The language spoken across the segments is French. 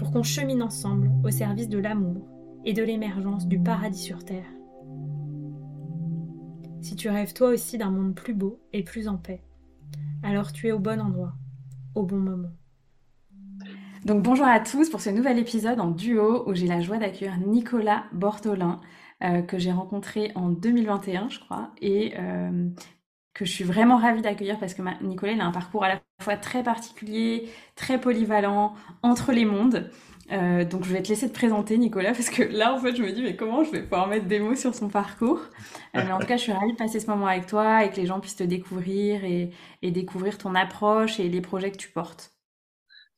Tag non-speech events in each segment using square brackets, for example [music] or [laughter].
pour qu'on chemine ensemble au service de l'amour et de l'émergence du paradis sur Terre. Si tu rêves toi aussi d'un monde plus beau et plus en paix, alors tu es au bon endroit, au bon moment. Donc bonjour à tous pour ce nouvel épisode en duo où j'ai la joie d'accueillir Nicolas Bortolin euh, que j'ai rencontré en 2021 je crois et euh, que je suis vraiment ravie d'accueillir parce que Nicolas a un parcours à la fois très particulier, très polyvalent, entre les mondes. Euh, donc je vais te laisser te présenter Nicolas parce que là en fait je me dis mais comment je vais pouvoir mettre des mots sur son parcours? mais en tout cas je suis ravie de passer ce moment avec toi et que les gens puissent te découvrir et, et découvrir ton approche et les projets que tu portes.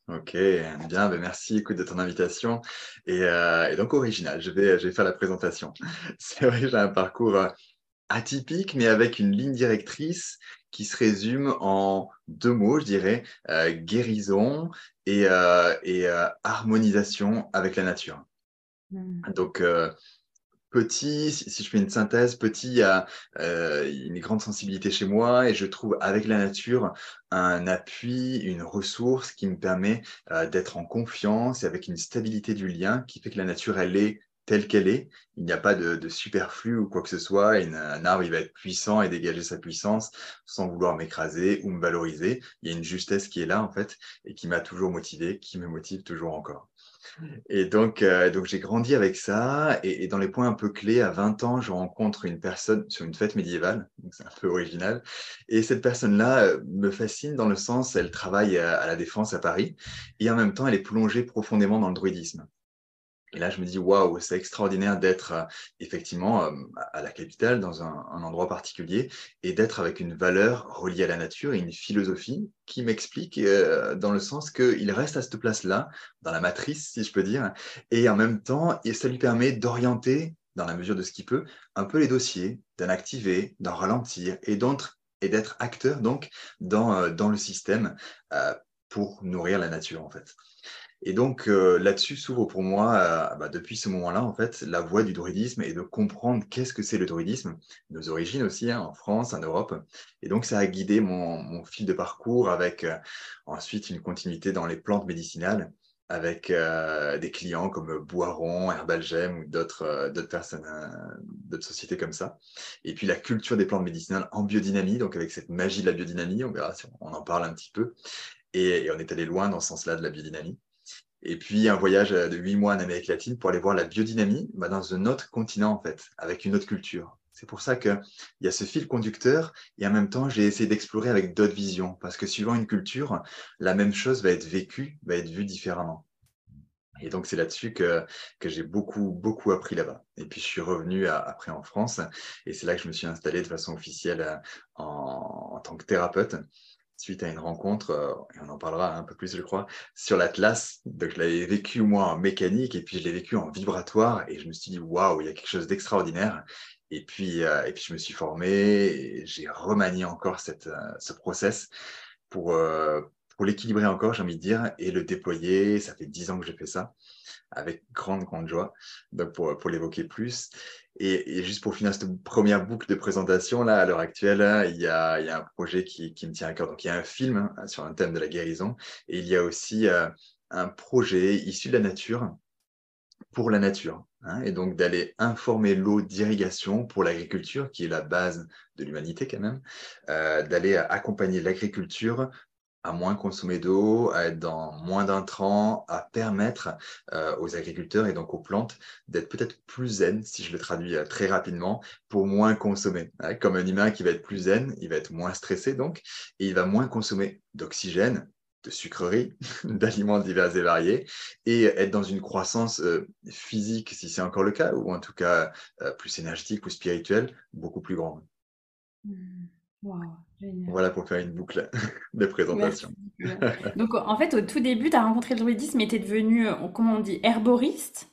Ok, bien, ben merci écoute, de ton invitation. Et, euh, donc original, je vais, je vais faire la présentation. [laughs] C'est vrai j'ai un parcours euh, atypique, mais avec une ligne directrice qui se résume en deux mots, je dirais, euh, guérison et, et harmonisation avec la nature. Mmh. Donc, petit, si je fais une synthèse, petit, il y a euh, une grande sensibilité chez moi et je trouve avec la nature un appui, une ressource qui me permet euh, d'être en confiance et avec une stabilité du lien qui fait que la nature, elle est telle qu'elle est. Il n'y a pas de, superflu ou quoi que ce soit. un arbre, il va être puissant et dégager sa puissance sans vouloir m'écraser ou me valoriser. Il y a une justesse qui est là, en fait, et qui m'a toujours motivé, qui me motive toujours encore. Et donc, euh, donc j'ai grandi avec ça. Et, dans les points un peu clés, à 20 ans, je rencontre une personne sur une fête médiévale. C'est un peu original. Et cette personne-là euh, me fascine dans le sens, elle travaille à la Défense à Paris. Et en même temps, elle est plongée profondément dans le druidisme. Et là, je me dis, waouh, c'est extraordinaire d'être euh, effectivement euh, à la capitale, dans un, endroit particulier, et d'être avec une valeur reliée à la nature et une philosophie qui m'explique euh, dans le sens qu'il reste à cette place-là, dans la matrice, si je peux dire, et en même temps, ça lui permet d'orienter, dans la mesure de ce qu'il peut, un peu les dossiers, d'en activer, d'en ralentir, et d'être acteur donc dans le système pour nourrir la nature en fait. Et donc euh, là-dessus s'ouvre pour moi, euh, bah, depuis ce moment-là, en fait, la voie du druidisme et de comprendre qu'est-ce que c'est le druidisme, nos origines aussi, hein, en France, en Europe. Et donc ça a guidé mon, fil de parcours avec euh, ensuite une continuité dans les plantes médicinales avec des clients comme Boiron, Herbalgem ou d'autres d'autres personnes, d'autres sociétés comme ça. Et puis la culture des plantes médicinales en biodynamie, donc avec cette magie de la biodynamie, on verra si on en parle un petit peu. Et on est allé loin dans ce sens-là de la biodynamie. Et puis un voyage euh, de huit mois en Amérique latine pour aller voir la biodynamie bah, dans un autre continent, en fait, avec une autre culture. C'est pour ça qu'il y a ce fil conducteur et en même temps, j'ai essayé d'explorer avec d'autres visions parce que suivant une culture, la même chose va être vécue, va être vue différemment. Et donc, c'est là-dessus que, que j'ai beaucoup, beaucoup appris là-bas. Et puis, je suis revenu après en France et c'est là que je me suis installé de façon officielle euh, en tant que thérapeute suite à une rencontre, euh, et on en parlera un peu plus, je crois, sur l'Atlas. Donc, je l'avais vécu, moi, en mécanique, et puis je l'ai vécu en vibratoire, et je me suis dit, waouh, il y a quelque chose d'extraordinaire. Et puis, euh, et puis, je me suis formé, j'ai remanié encore cette, euh, ce process pour, pour l'équilibrer encore, j'ai envie de dire, et le déployer. Ça fait dix ans que j'ai fait ça, avec grande, grande joie, donc pour, pour l'évoquer plus. Et, juste pour finir cette première boucle de présentation, là, à l'heure actuelle, il y, a, il y, a, un projet qui, qui, me tient à cœur. Donc, il y a un film hein, sur un thème de la guérison et il y a aussi euh, un projet issu de la nature pour la nature. Hein, et donc, d'aller informer l'eau d'irrigation pour l'agriculture, qui est la base de l'humanité quand même, euh, d'aller accompagner l'agriculture à moins consommer d'eau, à être dans moins d'intrants, à permettre euh, aux agriculteurs et donc aux plantes d'être peut-être plus zen, si je le traduis euh, très rapidement, pour moins consommer. Comme un humain qui va être plus zen, il va être moins stressé donc, et il va moins consommer d'oxygène, de sucreries, [laughs] d'aliments divers et variés, et être dans une croissance euh, physique, si c'est encore le cas, ou en tout cas plus énergétique ou spirituelle, beaucoup plus grande. Mmh. Voilà pour faire une boucle [laughs] de présentation. Donc, en fait, au tout début, tu as rencontré le druidisme et tu es devenu, euh, comment on dit, herboriste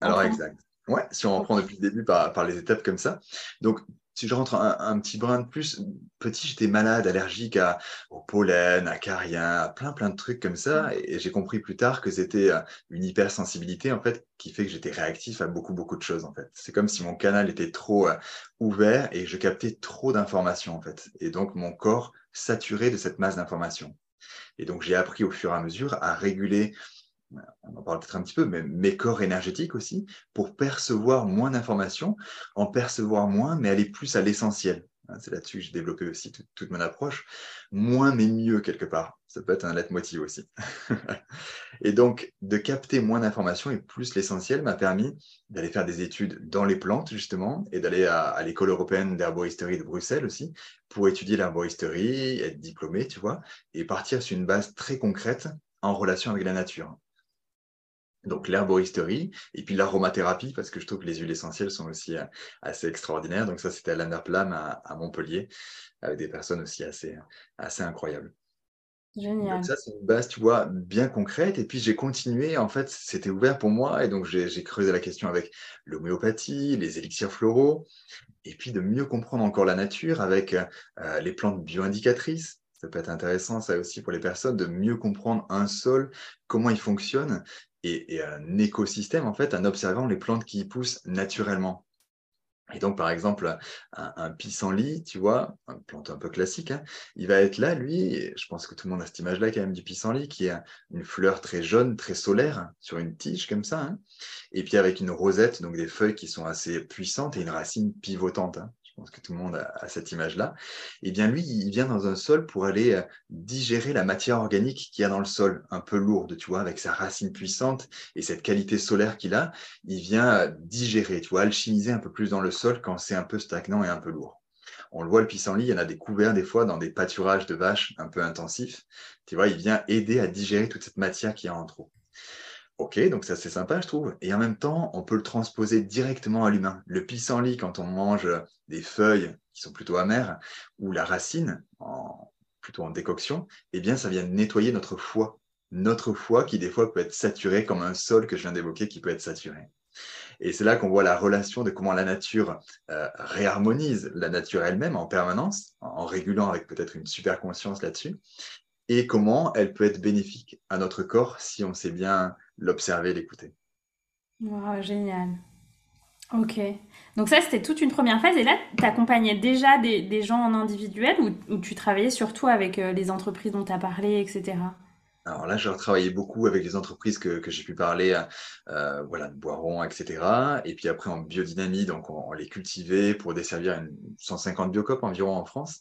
Alors, exact. Ouais, si on reprend depuis le début par, par les étapes comme ça. Donc, si je rentre un, petit brin de plus, petit, j'étais malade, allergique à, au pollen, à carien, à plein, plein de trucs comme ça. Et, j'ai compris plus tard que c'était euh, une hypersensibilité, en fait, qui fait que j'étais réactif à beaucoup, beaucoup de choses, en fait. C'est comme si mon canal était trop euh, ouvert et je captais trop d'informations, en fait. Et donc, mon corps saturait de cette masse d'informations. Et donc, j'ai appris au fur et à mesure à réguler on en parle peut-être un petit peu, mais mes corps énergétiques aussi, pour percevoir moins d'informations, en percevoir moins, mais aller plus à l'essentiel. Hein, c'est là-dessus que j'ai développé aussi toute, mon approche. Moins, mais mieux, quelque part. Ça peut être un leitmotiv aussi. [laughs] et donc, de capter moins d'informations et plus l'essentiel m'a permis d'aller faire des études dans les plantes, justement, et d'aller à, à l'école européenne d'herboristerie de Bruxelles aussi, pour étudier l'herboristerie, être diplômé, tu vois, et partir sur une base très concrète en relation avec la nature donc l'herboristerie et puis l'aromathérapie parce que je trouve que les huiles essentielles sont aussi euh, assez extraordinaires. Donc ça, c'était à l'Anderplam à, à, Montpellier avec des personnes aussi assez, assez incroyables. Génial. Donc ça, c'est une base, tu vois, bien concrète. Et puis j'ai continué, en fait, c'était ouvert pour moi. Et donc j'ai creusé la question avec l'homéopathie, les élixirs floraux, et puis de mieux comprendre encore la nature avec euh, les plantes bioindicatrices. Ça peut être intéressant, ça aussi, pour les personnes, de mieux comprendre un sol, comment il fonctionne, et, un écosystème, en fait, en observant les plantes qui y poussent naturellement. Et donc, par exemple, un, pissenlit, tu vois, une plante un peu classique, hein, il va être là, lui, je pense que tout le monde a cette image-là quand même du pissenlit, qui a une fleur très jaune, très solaire, sur une tige comme ça, hein, et puis avec une rosette, donc des feuilles qui sont assez puissantes et une racine pivotante. Pense que tout le monde a, cette image-là, et eh bien lui, il vient dans un sol pour aller euh, digérer la matière organique qu'il y a dans le sol, un peu lourde, tu vois, avec sa racine puissante et cette qualité solaire qu'il a, il vient euh, digérer, tu vois, alchimiser un peu plus dans le sol quand c'est un peu stagnant et un peu lourd. On le voit, le pissenlit, il y en a des couverts des fois dans des pâturages de vaches un peu intensifs. Tu vois, il vient aider à digérer toute cette matière qu'il y a en trop. Ok, donc ça c'est sympa, je trouve. Et en même temps, on peut le transposer directement à l'humain. Le pissenlit, quand on mange des feuilles qui sont plutôt amères, ou la racine, plutôt en décoction, eh bien, ça vient nettoyer notre foie. Notre foie qui, des fois, peut être saturé comme un sol que je viens d'évoquer qui peut être saturé. Et c'est là qu'on voit la relation de comment la nature euh, réharmonise la nature elle-même en permanence, en régulant avec peut-être une super conscience là-dessus, et comment elle peut être bénéfique à notre corps si on sait bien l'observer, l'écouter. génial. Ok. Donc ça, c'était toute une première phase. Et là, tu accompagnais déjà des, gens en individuel ou, tu travaillais surtout avec euh, les entreprises dont tu as parlé, etc. Alors là, j'ai travaillé beaucoup avec les entreprises que, j'ai pu parler, euh, voilà, de Boiron, etc. Et puis après, en biodynamie, donc on, les cultivait pour desservir une 150 biocopes environ en France.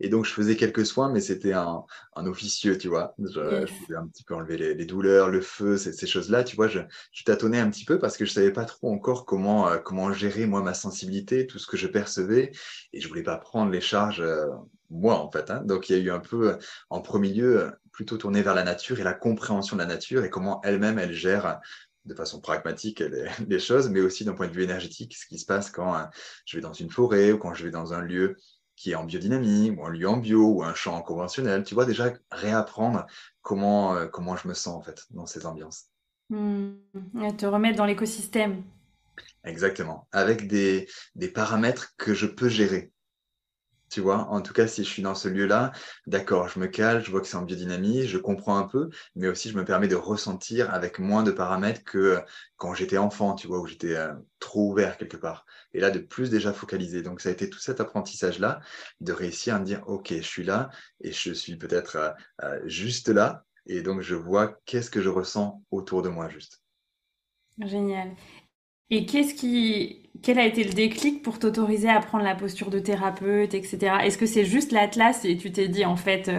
Et donc, je faisais quelques soins, mais c'était un, officieux, tu vois. Je, voulais un petit peu enlever les, douleurs, le feu, ces, choses-là. Tu vois, je, je, tâtonnais un petit peu parce que je savais pas trop encore comment, euh, comment gérer, moi, ma sensibilité, tout ce que je percevais. Et je voulais pas prendre les charges, euh, moi, en fait. Hein. Donc, il y a eu un peu, en premier lieu, plutôt tourné vers la nature et la compréhension de la nature et comment elle-même, elle gère de façon pragmatique les, les choses, mais aussi d'un point de vue énergétique, ce qui se passe quand euh, je vais dans une forêt ou quand je vais dans un lieu qui est en biodynamie, ou un lieu en bio, ou un champ conventionnel. Tu vois, déjà réapprendre comment, euh, comment je me sens en fait dans ces ambiances. Mmh. te remettre dans l'écosystème. Exactement. Avec des, des paramètres que je peux gérer. Tu vois, en tout cas, si je suis dans ce lieu-là, d'accord, je me cale, je vois que c'est en biodynamie, je comprends un peu, mais aussi je me permets de ressentir avec moins de paramètres que quand j'étais enfant, tu vois, où j'étais euh, trop ouvert quelque part. Et là, de plus déjà focalisé. Donc, ça a été tout cet apprentissage-là de réussir à me dire, OK, je suis là et je suis peut-être euh, euh, juste là. Et donc, je vois qu'est-ce que je ressens autour de moi juste. Génial. Et qu'est-ce qui, quel a été le déclic pour t'autoriser à prendre la posture de thérapeute, etc. Est-ce que c'est juste l'atlas et tu t'es dit en fait,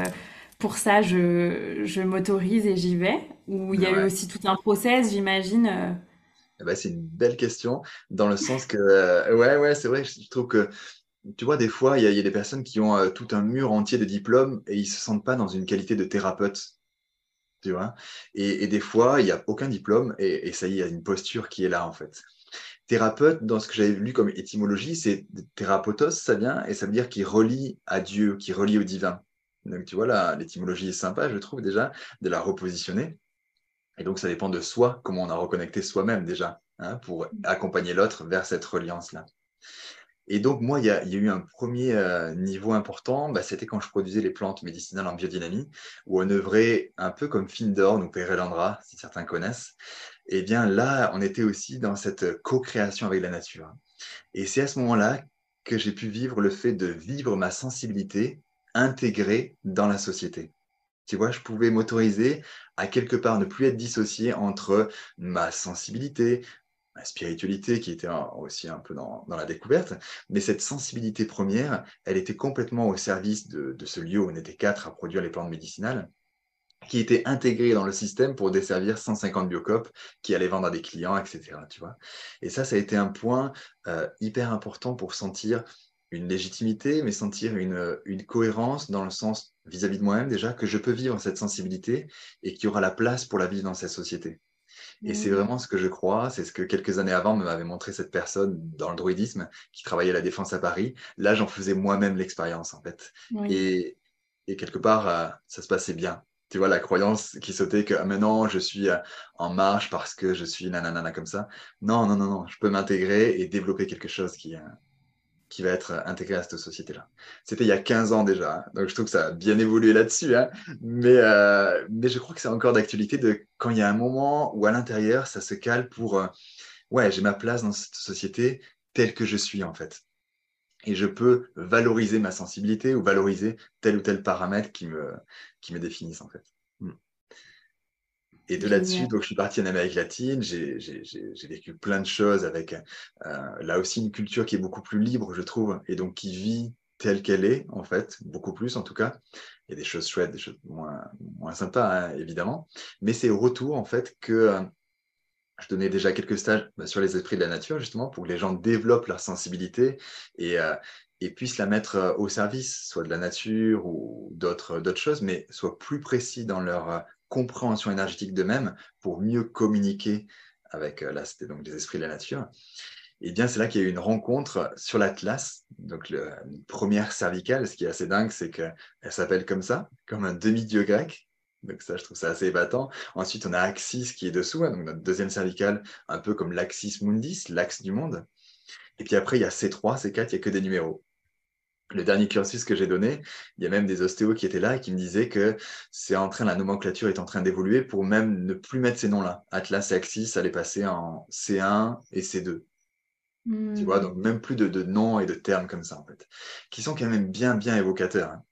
pour ça, je, je m'autorise et j'y vais? Ou il y a eu aussi tout un process, j'imagine euh? eh ben, C'est une belle question, dans le sens que, euh, ouais, ouais, c'est vrai, je trouve que, tu vois, des fois, il y, a des personnes qui ont euh, tout un mur entier de diplômes et ils ne se sentent pas dans une qualité de thérapeute. Tu vois? Et, des fois, il n'y a aucun diplôme et, et ça y est, il y a une posture qui est là, en fait. Thérapeute, dans ce que j'avais lu comme étymologie, c'est thérapeutos, ça vient, et ça veut dire qui relie à Dieu, qui relie au divin. Donc, tu vois, l'étymologie est sympa, je trouve déjà, de la repositionner. Et donc, ça dépend de soi, comment on a reconnecté soi-même déjà, hein, pour accompagner l'autre vers cette reliance-là. Et donc, moi, il y, a, eu un premier euh, niveau important, bah, c'était quand je produisais les plantes médicinales en biodynamie, où on œuvrait un peu comme Findorn ou Perelandra, si certains connaissent. Eh bien là, on était aussi dans cette co-création avec la nature. Et c'est à ce moment-là que j'ai pu vivre le fait de vivre ma sensibilité intégré dans la société. Tu vois, je pouvais m'autoriser à quelque part ne plus être dissocié entre ma sensibilité, ma spiritualité qui était aussi un peu dans, la découverte, mais cette sensibilité première, elle était complètement au service de, de ce lieu où on était quatre à produire les plantes médicinales qui était intégrée dans le système pour desservir 150 biocopes qui allaient vendre à des clients, etc. Tu vois et ça, ça a été un point euh, hyper important pour sentir une légitimité, mais sentir une, une cohérence dans le sens vis-à-vis de moi-même déjà, que je peux vivre cette sensibilité et qu'il y aura la place pour la vivre dans cette société. Et c'est mmh. vraiment ce que je crois, c'est ce que quelques années avant m'avait montré cette personne dans le druidisme qui travaillait à la Défense à Paris. Là, j'en faisais moi-même l'expérience en fait. Et, et, quelque part, euh, ça se passait bien. Tu vois, la croyance qui sautait que ah, maintenant je suis euh, en marche parce que je suis nanana comme ça. Non, non, non, non, je peux m'intégrer et développer quelque chose qui, euh, va être intégré à cette société-là. C'était il y a 15 ans déjà, hein. donc je trouve que ça a bien évolué là-dessus, hein. mais, euh, mais je crois que c'est encore d'actualité de quand il y a un moment où à l'intérieur, ça se cale pour, euh, ouais, j'ai ma place dans cette société telle que je suis en fait. Et je peux valoriser ma sensibilité ou valoriser tel ou tel paramètre qui me, qui me définissent en fait. Et de là-dessus, donc je suis parti en Amérique latine, j'ai vécu plein de choses avec euh, là aussi une culture qui est beaucoup plus libre, je trouve, et donc qui vit telle qu'elle est, en fait, beaucoup plus en tout cas. Il y a des choses chouettes, des choses moins, moins sympas, hein, évidemment. Mais c'est au retour, en fait, que euh, je donnais déjà quelques stages bah, sur les esprits de la nature, justement, pour que les gens développent leur sensibilité et, euh, puissent la mettre au service, soit de la nature ou d'autres choses, mais soient plus précis dans leur compréhension énergétique d'eux-mêmes pour mieux communiquer avec, euh, là, c'était donc les esprits de la nature. Et bien, c'est là qu'il y a eu une rencontre sur l'Atlas, donc le, première cervicale. Ce qui est assez dingue, c'est qu'elle s'appelle comme ça, comme un demi-dieu grec. Donc ça, je trouve ça assez épatant. Ensuite, on a Axis qui est dessous, hein, donc notre deuxième cervicale, un peu comme l'Axis Mundis, l'axe du monde. Et puis après, il y a C3, C4, il n'y a que des numéros le dernier cursus que j'ai donné, il y a même des ostéos qui étaient là et qui me disaient que c'est en train, la nomenclature est en train d'évoluer pour même ne plus mettre ces noms-là. Atlas et Axis allait passer en C1 et C2. Tu vois, donc même plus de, noms et de termes comme ça, en fait, qui sont quand même bien, bien évocateurs. Hein.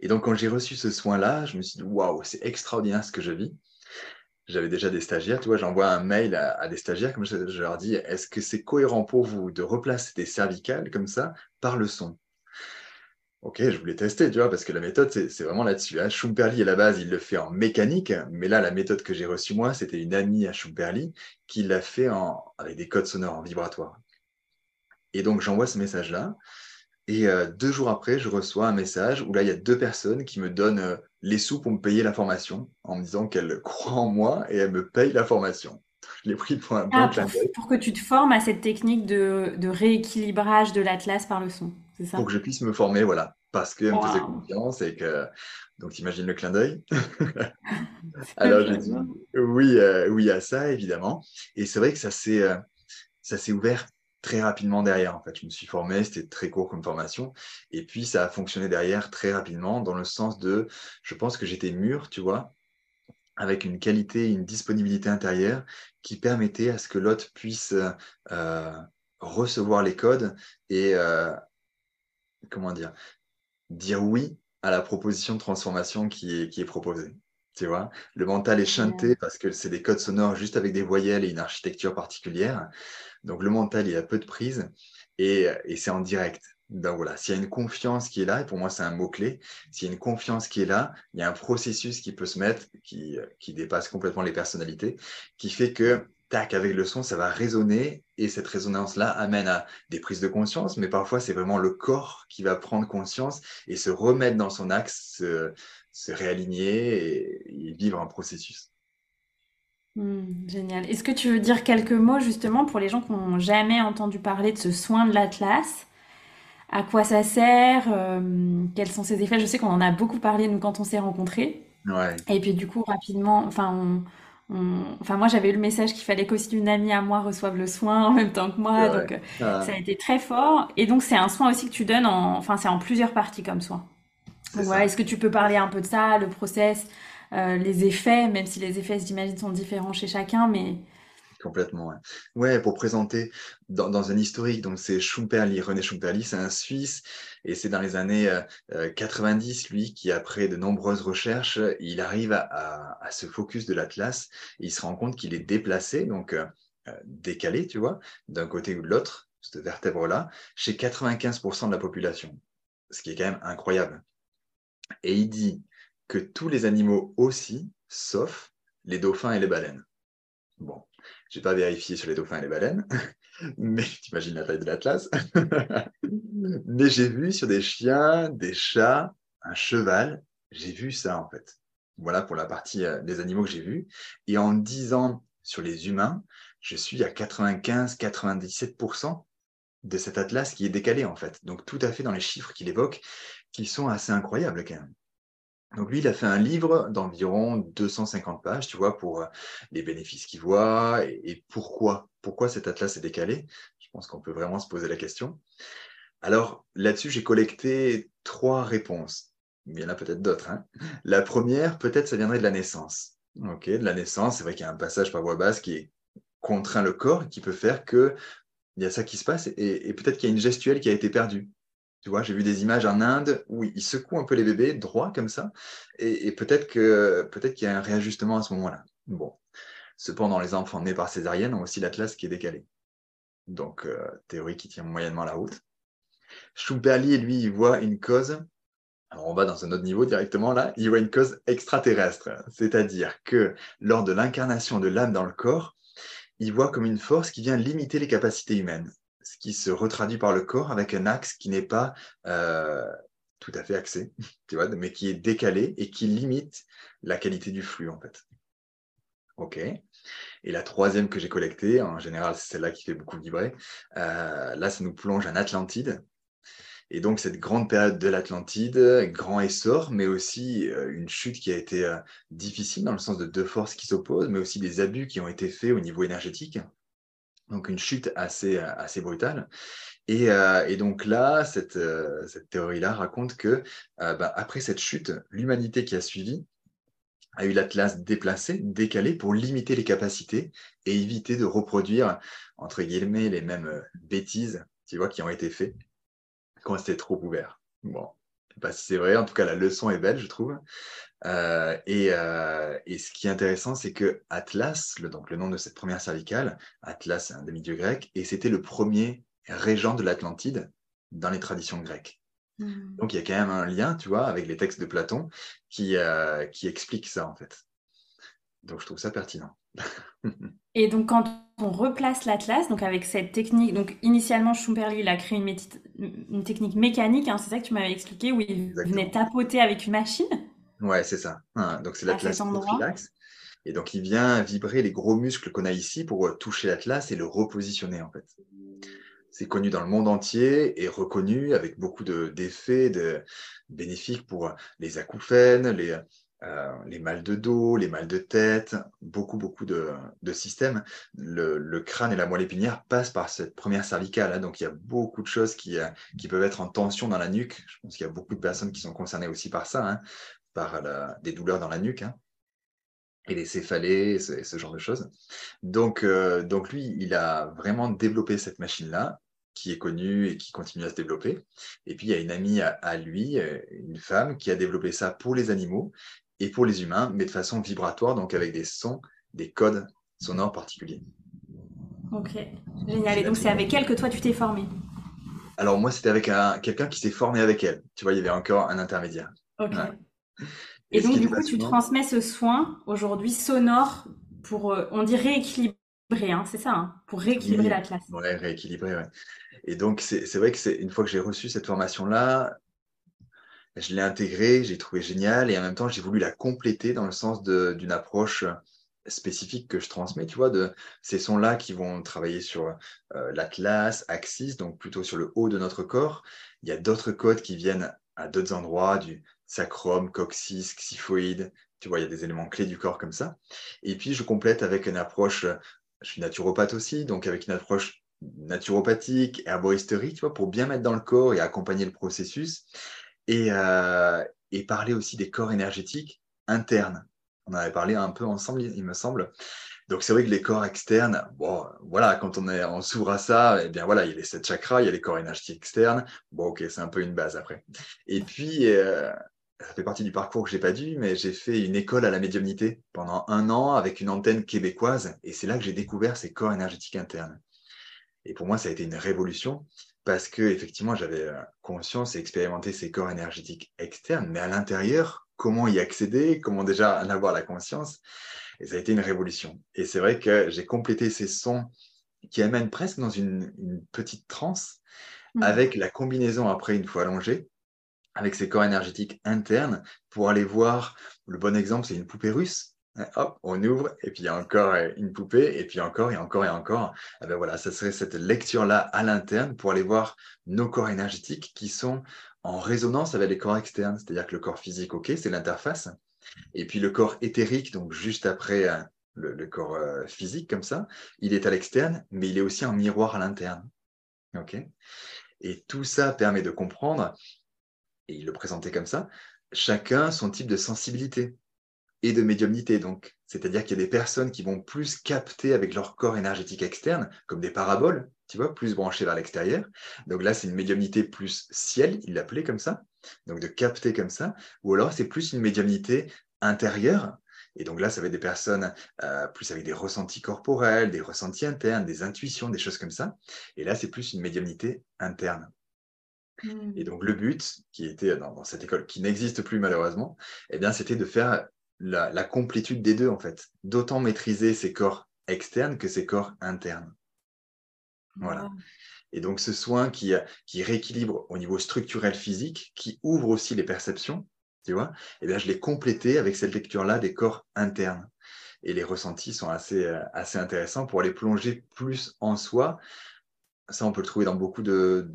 Et donc, quand j'ai reçu ce soin-là, je me suis dit, waouh, c'est extraordinaire ce que je vis j'avais déjà des stagiaires, tu vois, j'envoie un mail à, des stagiaires, comme je, leur dis, est-ce que c'est cohérent pour vous de replacer des cervicales comme ça par le son? Ok, je voulais tester, tu vois, parce que la méthode, c'est vraiment là-dessus. Hein. Schumperli, à la base, il le fait en mécanique, mais là, la méthode que j'ai reçue, moi, c'était une amie à Schumperli qui l'a fait avec des codes sonores en vibratoire. Et donc, j'envoie ce message-là. Et euh, deux jours après, je reçois un message où là, il y a deux personnes qui me donnent euh, les sous pour me payer la formation en me disant qu'elles [laughs] croient en moi et elles me payent la formation. Je l'ai pris pour un bon ah, pour, que tu te formes à cette technique de, rééquilibrage de l'atlas par le son, c'est ça? Pour que je puisse me former, voilà. Parce qu'elle me faisait confiance et que. Donc, imagines le clin d'œil [laughs] Alors, j'ai dit oui, euh, oui à ça, évidemment. Et c'est vrai que ça s'est ouvert très rapidement derrière. En fait, je me suis formé, c'était très court comme formation, et puis ça a fonctionné derrière très rapidement dans le sens de, je pense que j'étais mûr, tu vois, avec une qualité, une disponibilité intérieure qui permettait à ce que l'autre puisse euh, recevoir les codes et euh, comment dire, dire oui à la proposition de transformation qui est, qui est proposée. Tu vois, le mental est chanté parce que c'est des codes sonores juste avec des voyelles et une architecture particulière. Donc le mental, il a peu de prise et, c'est en direct. Donc voilà, s'il y a une confiance qui est là, et pour moi c'est un mot-clé, s'il y a une confiance qui est là, il y a un processus qui peut se mettre, qui, qui dépasse complètement les personnalités, qui fait que, tac, avec le son, ça va résonner, et cette résonance-là amène à des prises de conscience, mais parfois c'est vraiment le corps qui va prendre conscience et se remettre dans son axe, se, se réaligner et, vivre un processus. Hmm, génial. Est-ce que tu veux dire quelques mots justement pour les gens qui n'ont jamais entendu parler de ce soin de l'Atlas? À quoi ça sert, euh, quels sont ses effets? Je sais qu'on en a beaucoup parlé nous quand on s'est rencontrés. Ouais. Et puis du coup rapidement, enfin, enfin moi j'avais eu le message qu'il fallait qu'aussi une amie à moi reçoive le soin en même temps que moi, donc euh, ah. ça a été très fort. Et donc c'est un soin aussi que tu donnes en, enfin c'est en plusieurs parties comme soin. Voilà, est-ce que tu peux parler un peu de ça, le process, euh, les effets, même si les effets j'imagine sont différents chez chacun, mais Complètement, ouais. ouais. pour présenter dans, un historique, donc c'est Schumperli, René Schumperli, c'est un Suisse, et c'est dans les années 90, euh, lui, qui après de nombreuses recherches, il arrive à, se focus de l'Atlas, il se rend compte qu'il est déplacé, donc euh, euh, décalé, tu vois, d'un côté ou de l'autre, cette vertèbre-là, chez 95% de la population, ce qui est quand même incroyable. Et il dit que tous les animaux aussi, sauf les dauphins et les baleines. Bon, je n'ai pas vérifié sur les dauphins et les baleines, [laughs] mais tu imagines la taille de l'Atlas. [laughs] mais j'ai vu sur des chiens, des chats, un cheval, j'ai vu ça en fait. Voilà pour la partie euh, des animaux que j'ai vus. Et en 10 ans sur les humains, je suis à 95-97% de cet atlas qui est décalé en fait. Donc tout à fait dans les chiffres qu'il évoque, qui sont assez incroyables quand même. Donc lui, il a fait un livre d'environ 250 pages, tu vois, pour euh, les bénéfices qu'il voit et, pourquoi, pourquoi cet atlas est décalé. Je pense qu'on peut vraiment se poser la question. Alors là-dessus, j'ai collecté trois réponses. Il y en a peut-être d'autres. Hein. La première, peut-être, ça viendrait de la naissance. Ok, de la naissance, c'est vrai qu'il y a un passage par voie basse qui contraint le corps, qui peut faire que il y a ça qui se passe et peut-être qu'il y a une gestuelle qui a été perdue. Tu vois, j'ai vu des images en Inde où ils secouent un peu les bébés droit comme ça, et, peut-être que peut-être qu'il y a un réajustement à ce moment-là. Bon, cependant, les enfants nés par césarienne ont aussi l'atlas qui est décalé. Donc, euh, théorie qui tient moyennement la route. Schumperli, lui, il voit une cause. Alors, on va dans un autre niveau directement là. Il voit une cause extraterrestre, c'est-à-dire que lors de l'incarnation de l'âme dans le corps, il voit comme une force qui vient limiter les capacités humaines ce qui se retraduit par le corps avec un axe qui n'est pas euh, tout à fait axé, [laughs] tu vois, mais qui est décalé et qui limite la qualité du flux, en fait. OK. Et la troisième que j'ai collectée, en général, c'est celle-là qui fait beaucoup vibrer. Euh, là, ça nous plonge en Atlantide. Et donc, cette grande période de l'Atlantide, grand essor, mais aussi euh, une chute qui a été difficile dans le sens de deux forces qui s'opposent, mais aussi des abus qui ont été faits au niveau énergétique donc une chute assez, assez brutale. Et, euh, donc là, cette, euh, cette théorie-là raconte que euh, bah, après cette chute, l'humanité qui a suivi a eu l'Atlas déplacé, décalé pour limiter les capacités et éviter de reproduire, entre guillemets, les mêmes bêtises tu vois, qui ont été faites quand c'était trop ouvert. Bon, je sais pas si c'est vrai, en tout cas la leçon est belle, je trouve. Euh, euh, et, ce qui est intéressant, c'est que Atlas, le, donc le nom de cette première cervicale, Atlas, un demi-dieu grec, et c'était le premier régent de l'Atlantide dans les traditions grecques. Hmm. Donc il y a quand même un lien, tu vois, avec les textes de Platon qui, euh, qui explique ça, en fait. Donc je trouve ça pertinent. [laughs] et donc quand on replace l'Atlas, donc avec cette technique, donc initialement Schumperli il a créé une, une technique mécanique, hein, c'est ça que tu m'avais expliqué, où il venait tapoter avec une machine? Ouais, c'est ça. Hein, donc c'est l'atlas prophylaxe. Et donc il vient vibrer les gros muscles qu'on a ici pour euh, toucher l'atlas et le repositionner en fait. C'est connu dans le monde entier et reconnu avec beaucoup d'effets de, bénéfiques pour euh, les acouphènes, les, euh, les mal de dos, les mal de tête, beaucoup, beaucoup de, de systèmes. Le, crâne et la moelle épinière passent par cette première cervicale. Hein, donc, il y a beaucoup de choses qui, qui, peuvent être en tension dans la nuque. Je pense qu'il y a beaucoup de personnes qui sont concernées aussi par ça. Hein par des douleurs dans la nuque hein, et les céphalées, ce, ce, genre de choses. Donc, euh, donc lui, il a vraiment développé cette machine-là qui est connue et qui continue à se développer. Et puis, il y a une amie à, lui, euh, une femme, qui a développé ça pour les animaux et pour les humains, mais de façon vibratoire, donc avec des sons, des codes sonores particuliers. Ok, génial. Et donc, c'est avec elle que toi, tu t'es formé Alors moi, c'était avec quelqu'un qui s'est formé avec elle. Tu vois, il y avait encore un intermédiaire. Ok. Et, donc, du coup, tu transmets ce soin aujourd'hui sonore pour, euh, on dit rééquilibrer, hein, c'est ça, hein, pour rééquilibrer la classe. Oui, rééquilibrer, ouais. Et donc, c'est vrai que c'est une fois que j'ai reçu cette formation-là, je l'ai intégrée, j'ai trouvé génial et en même temps, j'ai voulu la compléter dans le sens d'une approche spécifique que je transmets, tu vois, de ces sons-là qui vont travailler sur euh, l'atlas, axis, donc plutôt sur le haut de notre corps. Il y a d'autres codes qui viennent à d'autres endroits, du sacrum, coccyx, xyphoïde. Tu vois, il y a des éléments clés du corps comme ça. Et puis, je complète avec une approche, je suis naturopathe aussi, donc avec une approche naturopathique, herboristerie, tu vois, pour bien mettre dans le corps et accompagner le processus. Et, euh, et parler aussi des corps énergétiques internes on en avait parlé un peu ensemble, il me semble. Donc c'est vrai que les corps externes, bon, voilà, quand on, est, on s'ouvre à ça, eh bien voilà, il y a les sept chakras, il y a les corps énergétiques externes. Bon, ok, c'est un peu une base après. Et puis, euh, ça fait partie du parcours que j'ai pas dû, mais j'ai fait une école à la médiumnité pendant un an avec une antenne québécoise, et c'est là que j'ai découvert ces corps énergétiques internes. Et pour moi, ça a été une révolution parce que effectivement, j'avais euh, conscience et expérimenté ces corps énergétiques externes, mais à l'intérieur, comment y accéder, comment déjà en avoir la conscience? Et ça a été une révolution. Et c'est vrai que j'ai complété ces sons qui amènent presque dans une, petite transe mmh. avec la combinaison après, une fois allongée, avec ces corps énergétiques internes pour aller voir. Le bon exemple, c'est une poupée russe. Hop, on ouvre, et puis il y a encore une poupée, et puis encore, et encore, et encore. Et eh ben voilà, ça serait cette lecture-là à l'interne pour aller voir nos corps énergétiques qui sont en résonance avec les corps externes. C'est-à-dire que le corps physique, OK, c'est l'interface. Et puis le corps éthérique, donc juste après euh, le, corps euh, physique, comme ça, il est à l'externe, mais il est aussi en miroir à l'interne. OK? Et tout ça permet de comprendre, et il le présentait comme ça, chacun son type de sensibilité et de médiumnité. Donc, c'est-à-dire qu'il y a des personnes qui vont plus capter avec leur corps énergétique externe, comme des paraboles, tu vois, plus branchées vers l'extérieur. Donc là, c'est une médiumnité plus ciel, il l'appelait comme ça, donc de capter comme ça. Ou alors, c'est plus une médiumnité intérieure. Et donc là, ça va être des personnes euh, plus avec des ressentis corporels, des ressentis internes, des intuitions, des choses comme ça. Et là, c'est plus une médiumnité interne. Mmh. Et donc le but, qui était dans, cette école, qui n'existe plus malheureusement, eh bien, c'était de faire la, complétude des deux, en fait. D'autant maîtriser ses corps externes que ses corps internes. Voilà. Et donc, ce soin qui, qui rééquilibre au niveau structurel physique, qui ouvre aussi les perceptions, tu vois, eh bien, je l'ai complété avec cette lecture-là des corps internes. Et les ressentis sont assez, euh, assez intéressants pour aller plonger plus en soi ça on peut le trouver dans beaucoup de,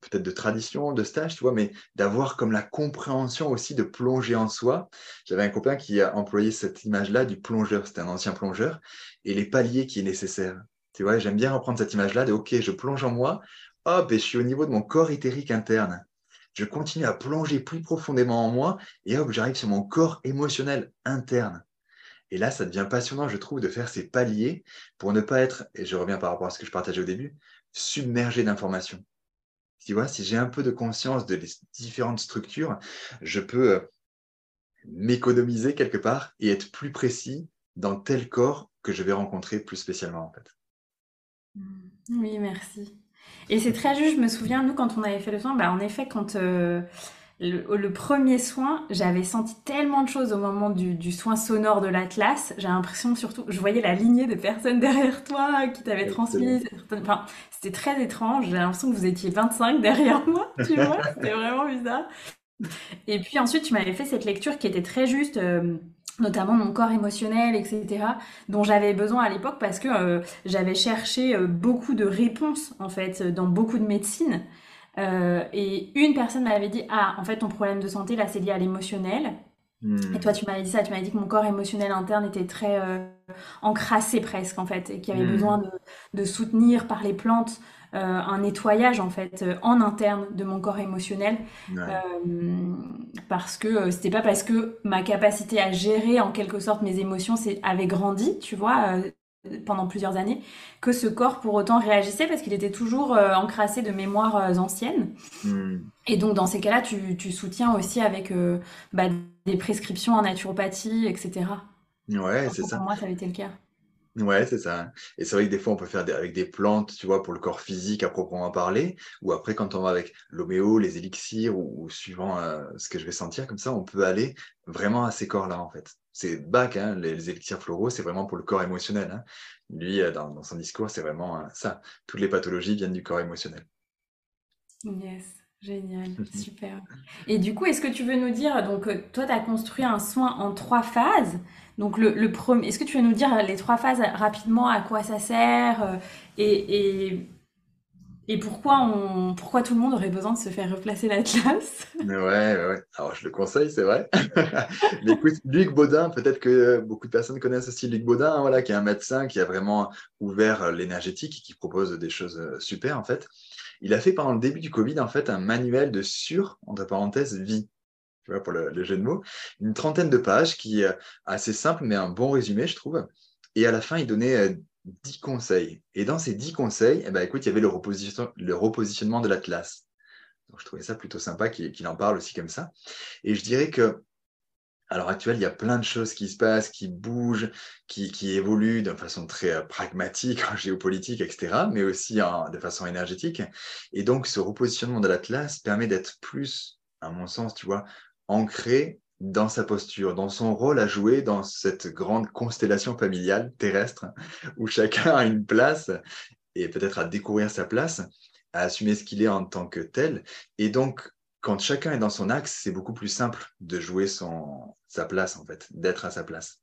peut-être de traditions, de stages, tu vois, mais d'avoir comme la compréhension aussi de plonger en soi. J'avais un copain qui a employé cette image-là du plongeur, c'était un ancien plongeur, et les paliers qui est nécessaire. Tu vois, j'aime bien reprendre cette image-là de OK, je plonge en moi, hop, et je suis au niveau de mon corps éthérique interne. Je continue à plonger plus profondément en moi, et hop, j'arrive sur mon corps émotionnel interne. Et là, ça devient passionnant, je trouve, de faire ces paliers pour ne pas être, et je reviens par rapport à ce que je partageais au début, submergé d'informations. Tu vois, si j'ai un peu de conscience de différentes structures, je peux euh, m'économiser quelque part et être plus précis dans tel corps que je vais rencontrer plus spécialement en fait. Mmh. Oui, merci. Et c'est très juste, je me souviens, nous, quand on avait fait le soin, bah, en effet, quand euh, le, premier soin, j'avais senti tellement de choses au moment du, soin sonore de l'Atlas. J'ai l'impression surtout, je voyais la lignée de personnes [laughs] derrière toi qui t'avaient transmis. Enfin, c'était très étrange. J'ai l'impression que vous étiez 25 derrière moi, tu [laughs] vois. C'était vraiment bizarre. Et puis ensuite, tu m'avais fait cette lecture qui était très juste. Euh, notamment mon corps émotionnel, etc., dont j'avais besoin à l'époque parce que euh, j'avais cherché euh, beaucoup de réponses, en fait, dans beaucoup de médecines. Euh, et une personne m'avait dit Ah, en fait, ton problème de santé, là, c'est lié à l'émotionnel. Hmm. Et toi, tu m'avais dit ça, tu m'avais dit que mon corps émotionnel interne était très euh, encrassé presque, en fait, et qu'il y avait hmm. besoin de, de, soutenir par les plantes euh, un nettoyage, en fait, en interne de mon corps émotionnel. parce que c'était pas parce que ma capacité à gérer, en quelque sorte, mes émotions avait grandi, tu vois pendant plusieurs années, que ce corps pour autant réagissait parce qu'il était toujours euh, encrassé de mémoires euh, anciennes. Hmm. Et donc dans ces cas-là, tu, tu, soutiens aussi avec euh, bah, des prescriptions en naturopathie, etc. Ouais, c'est ça. Pour moi, ça avait été le cas. Ouais, c'est ça. Et c'est vrai que des fois, on peut faire avec des plantes, tu vois, pour le corps physique à proprement parler, ou après, quand on va avec l'homéo, les élixirs, ou, suivant ce que je vais sentir, comme ça, on peut aller vraiment à ces corps-là, en fait. C'est Bach, hein, les, élixirs floraux, c'est vraiment pour le corps émotionnel. Hein. Lui, euh, dans, son discours, c'est vraiment euh, ça. Toutes les pathologies viennent du corps émotionnel. Yes. Génial, [laughs] super. Et du coup, est-ce que tu veux nous dire, donc toi, tu as construit un soin en trois phases. Donc le, premier, est-ce que tu veux nous dire les trois phases rapidement, à quoi ça sert euh, et, et, pourquoi, on, pourquoi tout le monde aurait besoin de se faire replacer l'Atlas? Ouais, ouais, alors je le conseille, c'est vrai. [laughs] Mais écoute, Luc Baudin, peut-être que beaucoup de personnes connaissent aussi Luc Baudin, hein, voilà, qui est un médecin qui a vraiment ouvert l'énergétique et qui propose des choses euh, super en fait. Il a fait pendant le début du Covid en fait un manuel de sur, entre parenthèses, vie tu vois, pour le, jeu de mots, une trentaine de pages qui est assez simple, mais un bon résumé, je trouve. Et à la fin, il donnait euh, dix conseils. Et dans ces dix conseils, eh ben, écoute, il y avait le, le repositionnement de l'Atlas. Donc, je trouvais ça plutôt sympa qu'il en parle aussi comme ça. Et je dirais que à l'heure actuelle, il y a plein de choses qui se passent, qui bougent, qui, qui évoluent de façon très euh, pragmatique, en [laughs] géopolitique, etc., mais aussi de façon énergétique. Et donc, ce repositionnement de l'Atlas permet d'être plus, à mon sens, tu vois, ancré dans sa posture, dans son rôle à jouer dans cette grande constellation familiale terrestre où chacun a une place et peut-être à découvrir sa place, à assumer ce qu'il est en tant que tel. Et donc, quand chacun est dans son axe, c'est beaucoup plus simple de jouer son, sa place, en fait, d'être à sa place.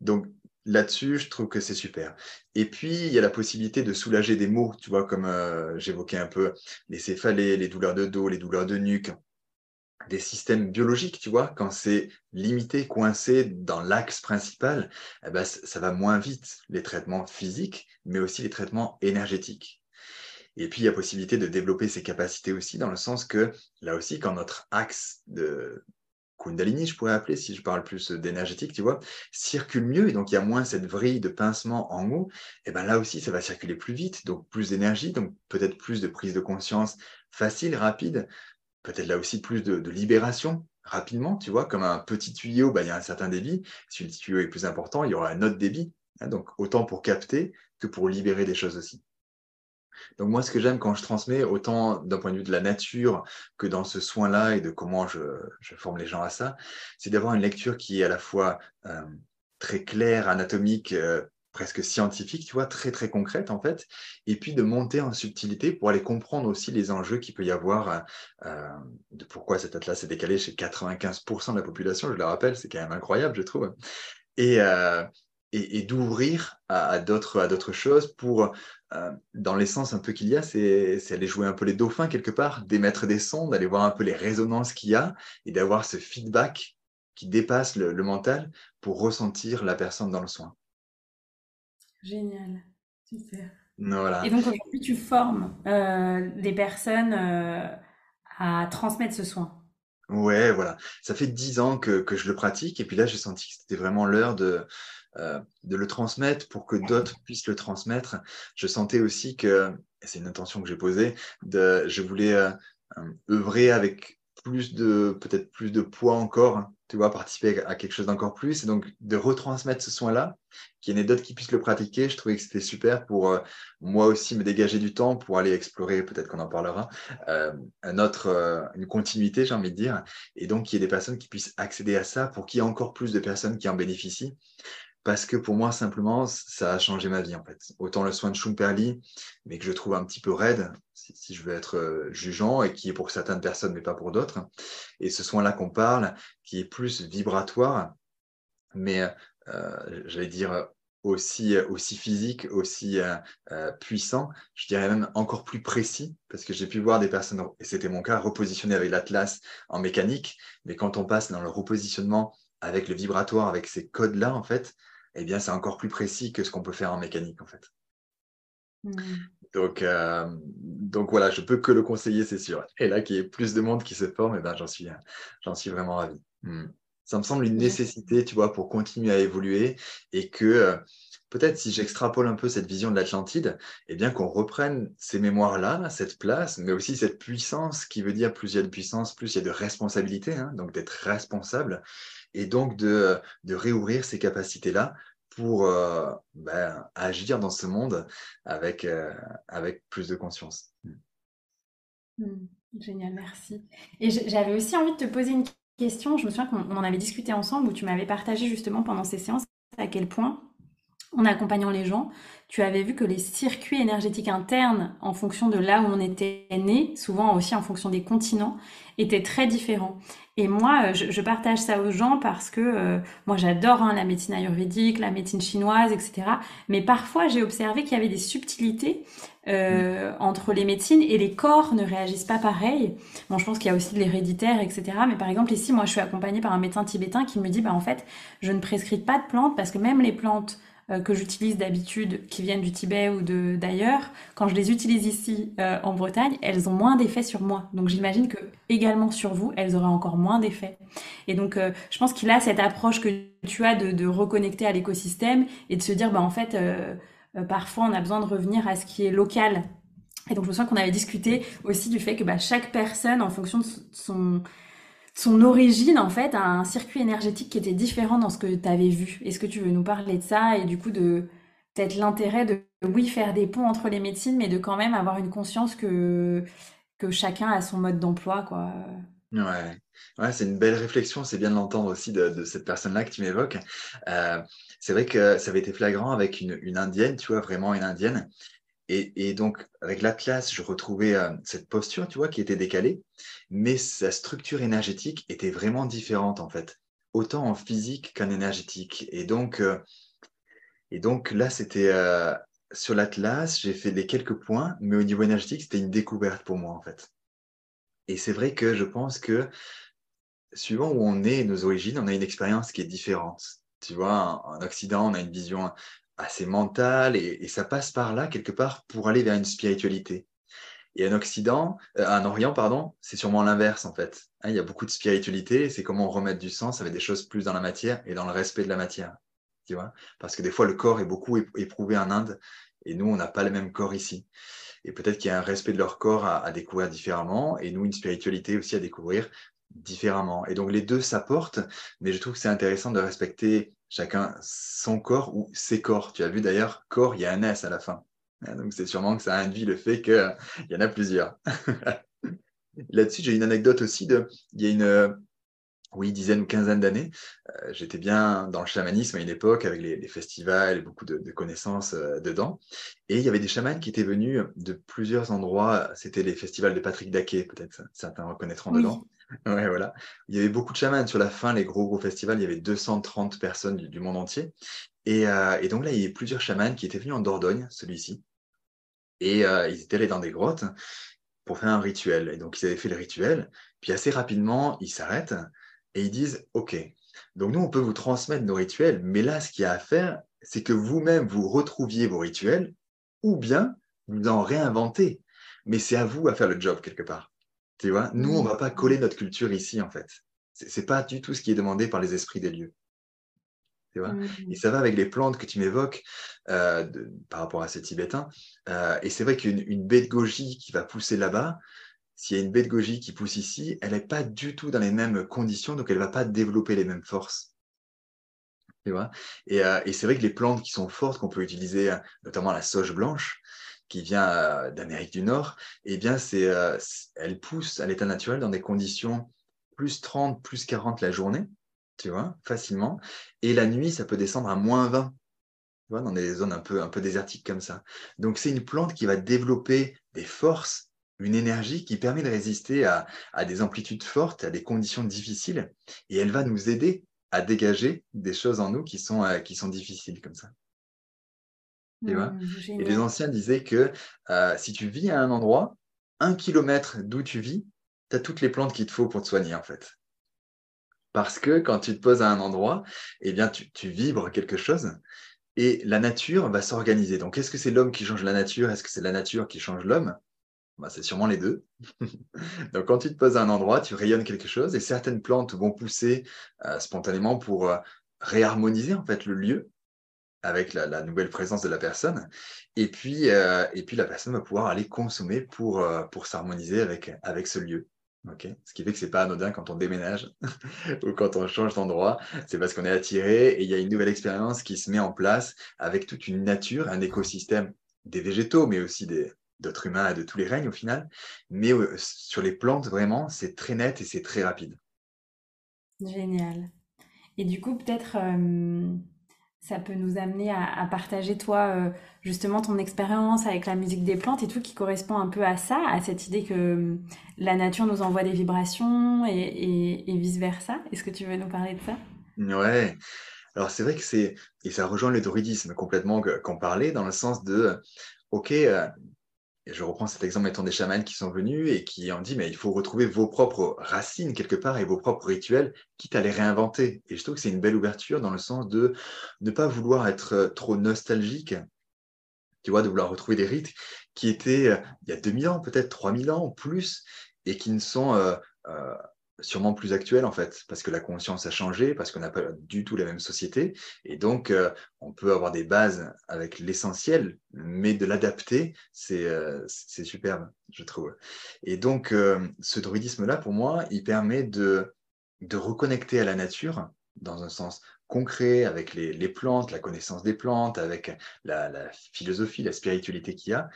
Donc, là-dessus, je trouve que c'est super. Et puis, il y a la possibilité de soulager des maux, tu vois, comme euh, j'évoquais un peu les céphalées, les douleurs de dos, les douleurs de nuque, des systèmes biologiques, tu vois, quand c'est limité, coincé dans l'axe principal, eh ben, ça va moins vite, les traitements physiques, mais aussi les traitements énergétiques. Et puis, il y a possibilité de développer ses capacités aussi, dans le sens que, là aussi, quand notre axe de Kundalini, je pourrais appeler, si je parle plus d'énergétique, tu vois, circule mieux, et donc il y a moins cette vrille de pincement en haut, et ben là aussi, ça va circuler plus vite, donc plus d'énergie, donc peut-être plus de prise de conscience facile, rapide, peut-être là aussi plus de, libération rapidement, tu vois, comme un petit tuyau, bah, il y a un certain débit. Si le tuyau est plus important, il y aura un autre débit. Hein, donc autant pour capter que pour libérer des choses aussi. Donc moi, ce que j'aime quand je transmets, autant d'un point de vue de la nature que dans ce soin-là et de comment je, forme les gens à ça, c'est d'avoir une lecture qui est à la fois euh, très claire, anatomique, euh, presque scientifique, tu vois, très très concrète en fait, et puis de monter en subtilité pour aller comprendre aussi les enjeux qu'il peut y avoir euh, de pourquoi cet atlas est décalé chez 95% de la population, je le rappelle, c'est quand même incroyable, je trouve, et, euh, et, d'ouvrir à, à d'autres choses pour, euh, dans l'essence un peu qu'il y a, c'est aller jouer un peu les dauphins quelque part, d'émettre des sons, d'aller voir un peu les résonances qu'il y a et d'avoir ce feedback qui dépasse le mental pour ressentir la personne dans le soin. Génial, super. Voilà. Et donc aujourd'hui, tu formes euh, des personnes euh, à transmettre ce soin. Ouais, voilà. Ça fait dix ans que, que, je le pratique et puis là, j'ai senti que c'était vraiment l'heure de, euh, de le transmettre pour que d'autres puissent le transmettre. Je sentais aussi que, c'est une intention que j'ai posée, de, je voulais œuvrer avec plus de, peut-être plus de poids encore tu vois, participer à quelque chose d'encore plus. Et donc, de retransmettre ce soin-là, qu'il y en ait d'autres qui puissent le pratiquer, je trouvais que c'était super pour euh, moi aussi me dégager du temps pour aller explorer, peut-être qu'on en parlera, euh, un autre, euh, une continuité, j'ai envie de dire. Et donc, qu'il y ait des personnes qui puissent accéder à ça pour qu'il y ait encore plus de personnes qui en bénéficient parce que pour moi, simplement, ça a changé ma vie, en fait. Autant le soin de Schumperli, mais que je trouve un petit peu raide, si, je veux être euh, jugeant, et qui est pour certaines personnes, mais pas pour d'autres. Et ce soin-là qu'on parle, qui est plus vibratoire, mais euh, j'allais dire aussi, aussi physique, aussi euh, puissant, je dirais même encore plus précis, parce que j'ai pu voir des personnes, et c'était mon cas, repositionner avec l'Atlas en mécanique, mais quand on passe dans le repositionnement avec le vibratoire, avec ces codes-là, en fait, eh bien, c'est encore plus précis que ce qu'on peut faire en mécanique, en fait. Hmm. Donc, euh, donc voilà, je peux que le conseiller, c'est sûr. Et là, qu'il y ait plus de monde qui se forme, eh ben, j'en suis, j'en suis vraiment ravi. Hmm. Ça me semble une nécessité, tu vois, pour continuer à évoluer et que euh, peut-être si j'extrapole un peu cette vision de l'Atlantide, eh bien qu'on reprenne ces mémoires-là, cette place, mais aussi cette puissance qui veut dire plus il y a de puissance, plus il y a de responsabilité, hein, donc d'être responsable et donc de, réouvrir ces capacités-là pour ben, agir dans ce monde avec, avec plus de conscience. Hmm, génial, merci. Et j'avais aussi envie de te poser une question. Je me souviens qu'on en avait discuté ensemble où tu m'avais partagé justement pendant ces séances à quel point, en accompagnant les gens, tu avais vu que les circuits énergétiques internes, en fonction de là où on était né, souvent aussi en fonction des continents, étaient très différents. Et moi, euh, je, partage ça aux gens parce que euh, moi, j'adore hein, la médecine ayurvédique, la médecine chinoise, etc. Mais parfois, j'ai observé qu'il y avait des subtilités euh, entre les médecines et les corps ne réagissent pas pareil. Bon, je pense qu'il y a aussi de l'héréditaire, etc. Mais par exemple, ici, moi, je suis accompagnée par un médecin tibétain qui me dit, bah, en fait, je ne prescris pas de plantes parce que même les plantes que j'utilise d'habitude, qui viennent du Tibet ou de d'ailleurs, quand je les utilise ici euh, en Bretagne, elles ont moins d'effet sur moi. Donc j'imagine que également sur vous, elles auraient encore moins d'effet. Et donc euh, je pense qu'il a cette approche que tu as de, de reconnecter à l'écosystème et de se dire, bah en fait, parfois on a besoin de revenir à ce qui est local. Et donc je me souviens qu'on avait discuté aussi du fait que bah, chaque personne, en fonction de son son origine, en fait, a un circuit énergétique qui était différent dans ce que tu avais vu. Est-ce que tu veux nous parler de ça et du coup de peut-être l'intérêt de, oui, faire des ponts entre les médecines, mais de quand même avoir une conscience que, que chacun a son mode d'emploi, quoi? Ouais, ouais c'est une belle réflexion, c'est bien de l'entendre aussi de, cette personne-là que tu m'évoques. Euh, c'est vrai que ça avait été flagrant avec une, une indienne, tu vois, vraiment une indienne, et, donc, avec l'Atlas, je retrouvais euh, cette posture, tu vois, qui était décalée, mais sa structure énergétique était vraiment différente, en fait, autant en physique qu'en énergétique. Et donc, euh, et donc là, c'était euh, sur l'Atlas, j'ai fait les quelques points, mais au niveau énergétique, c'était une découverte pour moi, en fait. Et c'est vrai que je pense que, suivant où on est, nos origines, on a une expérience qui est différente. Tu vois, en Occident, on a une vision assez mental et, ça passe par là quelque part pour aller vers une spiritualité. Et en Occident, euh, en Orient, pardon, c'est sûrement l'inverse en fait. Hein, il y a beaucoup de spiritualité, c'est comment remettre du sens avec des choses plus dans la matière et dans le respect de la matière. Tu vois Parce que des fois, le corps est beaucoup éprouvé en Inde et nous, on n'a pas le même corps ici. Et peut-être qu'il y a un respect de leur corps à, à, découvrir différemment et nous, une spiritualité aussi à découvrir différemment. Et donc, les deux s'apportent, mais je trouve que c'est intéressant de respecter chacun son corps ou ses corps. Tu as vu d'ailleurs, corps, il y a un S à la fin. Hein, donc c'est sûrement que ça induit le fait qu'il y en a plusieurs. [laughs] Là-dessus, j'ai une anecdote aussi. De, il y a une oui, dizaine ou quinzaine d'années, euh, j'étais bien dans le chamanisme à une époque avec les, festivals et beaucoup de, connaissances euh, dedans. Et il y avait des chamans qui étaient venus de plusieurs endroits. C'était les festivals de Patrick Daquet, peut-être certains reconnaîtront dedans. Ouais, voilà. Il y avait beaucoup de chamans. Sur la fin, les gros, gros festivals, il y avait 230 personnes du, monde entier. Euh, et, donc là, il y avait plusieurs chamans qui étaient venus en Dordogne, celui-ci. Et euh, ils étaient allés dans des grottes pour faire un rituel. Et donc, ils avaient fait le rituel. Puis assez rapidement, ils s'arrêtent et ils disent OK. Donc, nous, on peut vous transmettre nos rituels. Mais là, ce qu'il y a à faire, c'est que vous-même, vous retrouviez vos rituels ou bien vous en réinventez. Mais c'est à vous à faire le job quelque part. Tu vois, nous, on ne va pas coller notre culture ici, en fait. Ce n'est pas du tout ce qui est demandé par les esprits des lieux. Tu vois? Et ça va avec les plantes que tu m'évoques euh, par rapport à ces Tibétains. Euh, et c'est vrai qu'une baie de goji qui va pousser là-bas, s'il y a une baie de goji qui pousse ici, elle n'est pas du tout dans les mêmes conditions, donc elle ne va pas développer les mêmes forces. Tu vois? Et, euh, et c'est vrai que les plantes qui sont fortes, qu'on peut utiliser, notamment la sauge blanche, qui vient euh, d'Amérique du Nord, eh bien, c'est, euh, elle pousse à l'état naturel dans des conditions plus 30, plus 40 la journée, tu vois, facilement. Et la nuit, ça peut descendre à moins 20, tu vois, dans des zones un peu, un peu désertiques comme ça. Donc, c'est une plante qui va développer des forces, une énergie qui permet de résister à, à des amplitudes fortes, à des conditions difficiles. Et elle va nous aider à dégager des choses en nous qui sont, euh, qui sont difficiles comme ça. Mmh, et les anciens disaient que euh, si tu vis à un endroit, un kilomètre d'où tu vis, tu as toutes les plantes qu'il te faut pour te soigner en fait. Parce que quand tu te poses à un endroit, eh bien, tu, vibres quelque chose et la nature va s'organiser. Donc, est-ce que c'est l'homme qui change la nature? Est-ce que c'est la nature qui change l'homme? Bah, C'est sûrement les deux. [laughs] Donc, quand tu te poses à un endroit, tu rayonnes quelque chose et certaines plantes vont pousser euh, spontanément pour euh, réharmoniser en fait le lieu avec la, nouvelle présence de la personne. Et puis, euh, et puis, la personne va pouvoir aller consommer pour, euh, pour s'harmoniser avec, avec ce lieu. ce qui fait que ce n'est pas anodin quand on déménage [laughs] ou quand on change d'endroit. C'est parce qu'on est attiré et il y a une nouvelle expérience qui se met en place avec toute une nature, un écosystème des végétaux, mais aussi d'autres humains et de tous les règnes au final. Mais euh, sur les plantes, vraiment, c'est très net et c'est très rapide. Génial. Et du coup, peut-être, ça peut nous amener à, partager, toi, euh, justement, ton expérience avec la musique des plantes et tout, qui correspond un peu à ça, à cette idée que euh, la nature nous envoie des vibrations et, vice-versa. Est-ce que tu veux nous parler de ça? Ouais. Alors, c'est vrai que c'est, et ça rejoint le druidisme complètement qu'on parlait, dans le sens de, OK, euh, et je reprends cet exemple étant des chamans qui sont venus et qui ont dit, mais il faut retrouver vos propres racines quelque part et vos propres rituels, quitte à les réinventer. Et je trouve que c'est une belle ouverture dans le sens de ne pas vouloir être euh, trop nostalgique, tu vois, de vouloir retrouver des rites qui étaient euh, il y a 2000 ans, peut-être 3000 ans, plus, et qui ne sont euh, sûrement plus actuel en fait, parce que la conscience a changé, parce qu'on n'a pas du tout la même société, et donc euh, on peut avoir des bases avec l'essentiel, mais de l'adapter, c'est euh, superbe, je trouve. Et donc euh, ce druidisme-là, pour moi, il permet de, de reconnecter à la nature dans un sens concret avec les, les plantes, la connaissance des plantes, avec la, la philosophie, la spiritualité qu'il y a,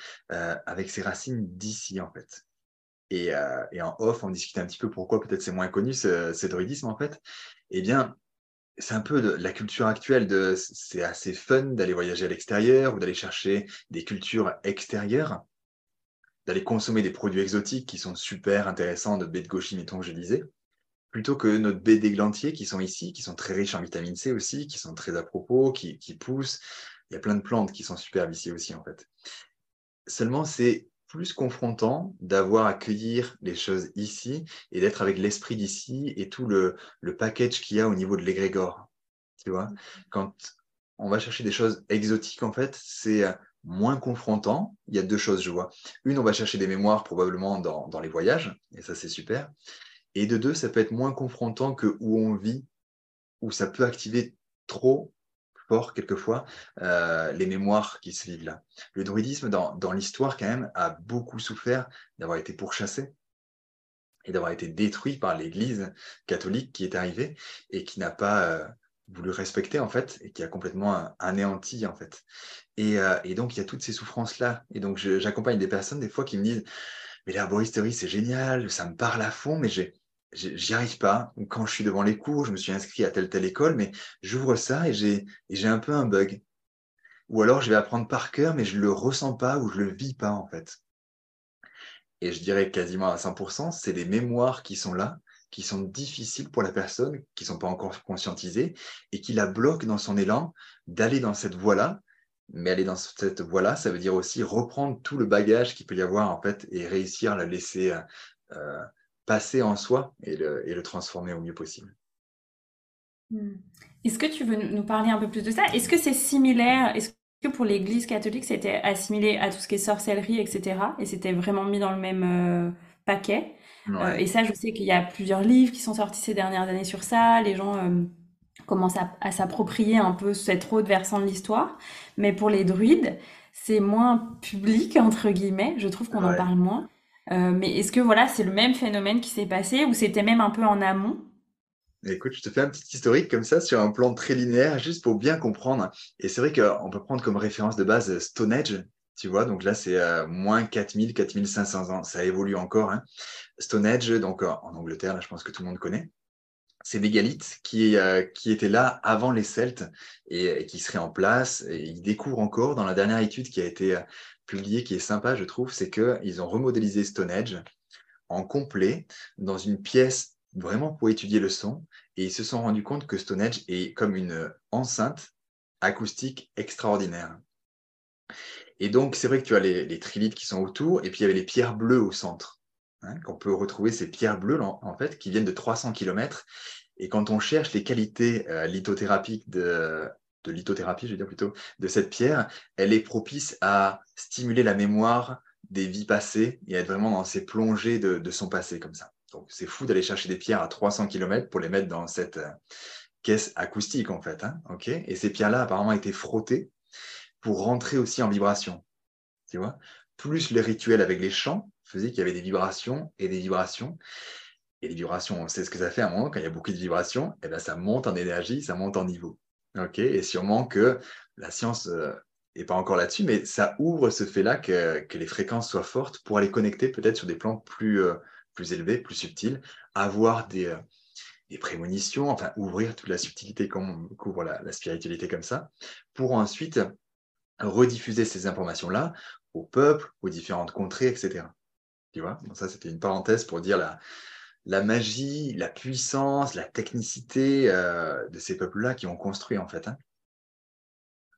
avec ses racines d'ici en fait. Euh, et, en off, on discutait un petit peu pourquoi peut-être c'est moins connu ce, druidisme en fait. Eh bien, c'est un peu la culture actuelle. C'est assez fun d'aller voyager à l'extérieur ou d'aller chercher des cultures extérieures, d'aller consommer des produits exotiques qui sont super intéressants, de baie de gauchis, mettons que je disais, plutôt que notre baie d'églantier qui sont ici, qui sont très riches en vitamine C aussi, qui sont très à propos, qui poussent. Il y a plein de plantes qui sont superbes ici aussi en fait. Seulement, c'est plus confrontant d'avoir à accueillir les choses ici et d'être avec l'esprit d'ici et tout le, le package qu'il y a au niveau de l'égrégore. Tu vois, quand on va chercher des choses exotiques, en fait, c'est moins confrontant. Il y a deux choses, je vois. Une, on va chercher des mémoires probablement dans, dans les voyages, et ça, c'est super. Et de deux, ça peut être moins confrontant que où on vit, où ça peut activer trop quelquefois euh, les mémoires qui se vivent là. Le druidisme, dans, l'histoire, quand même, a beaucoup souffert d'avoir été pourchassé et d'avoir été détruit par l'Église catholique qui est arrivée et qui n'a pas euh, voulu respecter, en fait, et qui a complètement anéanti, en fait. Et, euh, donc, il y a toutes ces souffrances-là. Et donc, j'accompagne des personnes, des fois, qui me disent, mais l'herboristerie, c'est génial, ça me parle à fond, mais j'ai j'y arrive pas. Quand je suis devant les cours, je me suis inscrit à telle telle école, mais j'ouvre ça et j'ai un peu un bug. Ou alors je vais apprendre par cœur, mais je le ressens pas ou je le vis pas en fait. Et je dirais quasiment à 100%, c'est des mémoires qui sont là, qui sont difficiles pour la personne, qui sont pas encore conscientisées et qui la bloquent dans son élan d'aller dans cette voie-là. Mais aller dans cette voie-là, ça veut dire aussi reprendre tout le bagage qu'il peut y avoir en fait et réussir à la laisser euh, passer en soi et le, et le transformer au mieux possible. Hmm. Est-ce que tu veux nous parler un peu plus de ça? Est-ce que c'est similaire? Est-ce que pour l'Église catholique, c'était assimilé à tout ce qui est sorcellerie, etc. Et c'était vraiment mis dans le même euh, paquet? Euh, Et ça, je sais qu'il y a plusieurs livres qui sont sortis ces dernières années sur ça. Les gens euh, commencent à, s'approprier un peu cette autre versant de l'histoire. Mais pour les druides, c'est moins public, entre guillemets. Je trouve qu'on en parle moins. Euh, mais est-ce que voilà, c'est le même phénomène qui s'est passé ou c'était même un peu en amont? Écoute, je te fais un petit historique comme ça sur un plan très linéaire, juste pour bien comprendre. Et c'est vrai qu'on peut prendre comme référence de base Stonehenge, tu vois, donc là c'est euh, moins 4000, 4500 ans, ça évolue encore. Hein. Stonehenge, donc en Angleterre, là je pense que tout le monde connaît, c'est mégalithes qui, euh, qui étaient là avant les Celtes et, qui seraient en place. Et ils découvrent encore dans la dernière étude qui a été publié qui est sympa, je trouve, c'est qu'ils ont remodélisé Stonehenge en complet dans une pièce vraiment pour étudier le son. Et ils se sont rendus compte que Stonehenge est comme une enceinte acoustique extraordinaire. Et donc, c'est vrai que tu as les, les, trilithes qui sont autour, et puis il y avait les pierres bleues au centre. Hein, qu'on peut retrouver ces pierres bleues, en, fait, qui viennent de 300 km. Et quand on cherche les qualités euh, lithothérapiques de, de lithothérapie, je veux dire plutôt, de cette pierre, elle est propice à stimuler la mémoire des vies passées et être vraiment dans ces plongées de, son passé comme ça. Donc c'est fou d'aller chercher des pierres à 300 km pour les mettre dans cette euh, caisse acoustique en fait. Hein, et ces pierres-là apparemment été frottées pour rentrer aussi en vibration. Tu vois? Plus les rituels avec les chants faisait qu'il y avait des vibrations et des vibrations. Et les vibrations, on sait ce que ça fait à un moment, quand il y a beaucoup de vibrations, et eh bien ça monte en énergie, ça monte en niveau. ok? Et sûrement que la science n'est pas encore là-dessus, mais ça ouvre ce fait-là que, les fréquences soient fortes pour aller connecter peut-être sur des plans plus, plus élevés, plus subtils, avoir des, des prémonitions, enfin ouvrir toute la subtilité qu'on couvre la, spiritualité comme ça, pour ensuite rediffuser ces informations-là au peuple, aux différentes contrées, etc. Tu vois ça, c'était une parenthèse pour dire la, la magie, la puissance, la technicité euh, de ces peuples-là qui ont construit en fait. Hein.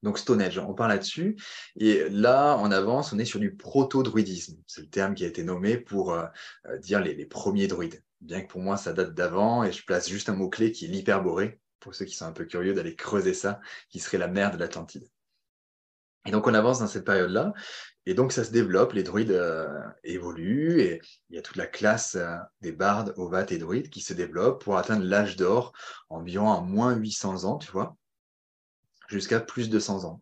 Donc Stonehenge, on parle là-dessus. Et là, en avance, on est sur du proto-druidisme. C'est le terme qui a été nommé pour euh, euh, dire les, premiers druides bien que pour moi ça date d'avant, et je place juste un mot-clé qui est l'hyperborée, pour ceux qui sont un peu curieux d'aller creuser ça, qui serait la mer de l'Atlantide. Et donc on avance dans cette période-là, et donc ça se développe, les druides euh, évoluent, et il y a toute la classe euh, des bardes, ovates et druides qui se développent pour atteindre l'âge d'or, environ à moins 800 ans, tu vois, jusqu'à plus de 100 ans.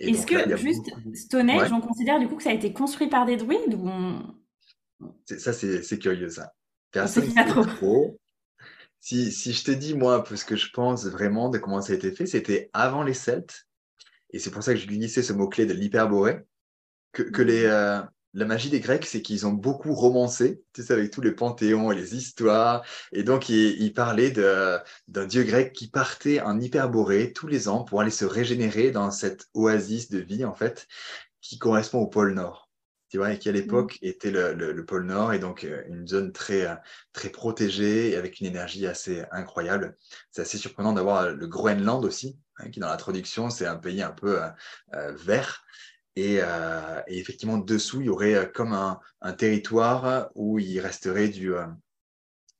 Est-ce que juste Stonehenge, on considère du coup que ça a été construit par des druides ou Ça, c'est curieux ça. Personne ne trop. Si, si, je te dis, moi, ce que je pense vraiment de comment ça a été fait, c'était avant les Celtes. Et c'est pour ça que je glissais ce mot-clé de l'hyperborée. Que, que les, mhm. euh, la magie des Grecs, c'est qu'ils ont beaucoup romancé, tu sais, avec tous les panthéons et les histoires. Et donc, ils, parlaient d'un dieu grec qui partait en hyperborée tous les ans pour aller se régénérer dans cette oasis de vie, en fait, qui correspond au pôle Nord tu vois, et qui à mmh. l'époque était le, pôle Nord et donc euh, une zone très, euh, très protégée et avec une énergie assez incroyable. C'est assez surprenant d'avoir euh, le Groenland aussi, hein, qui dans la traduction, c'est un pays un peu vert. Et, effectivement, dessous, il y aurait comme un, territoire où il resterait du,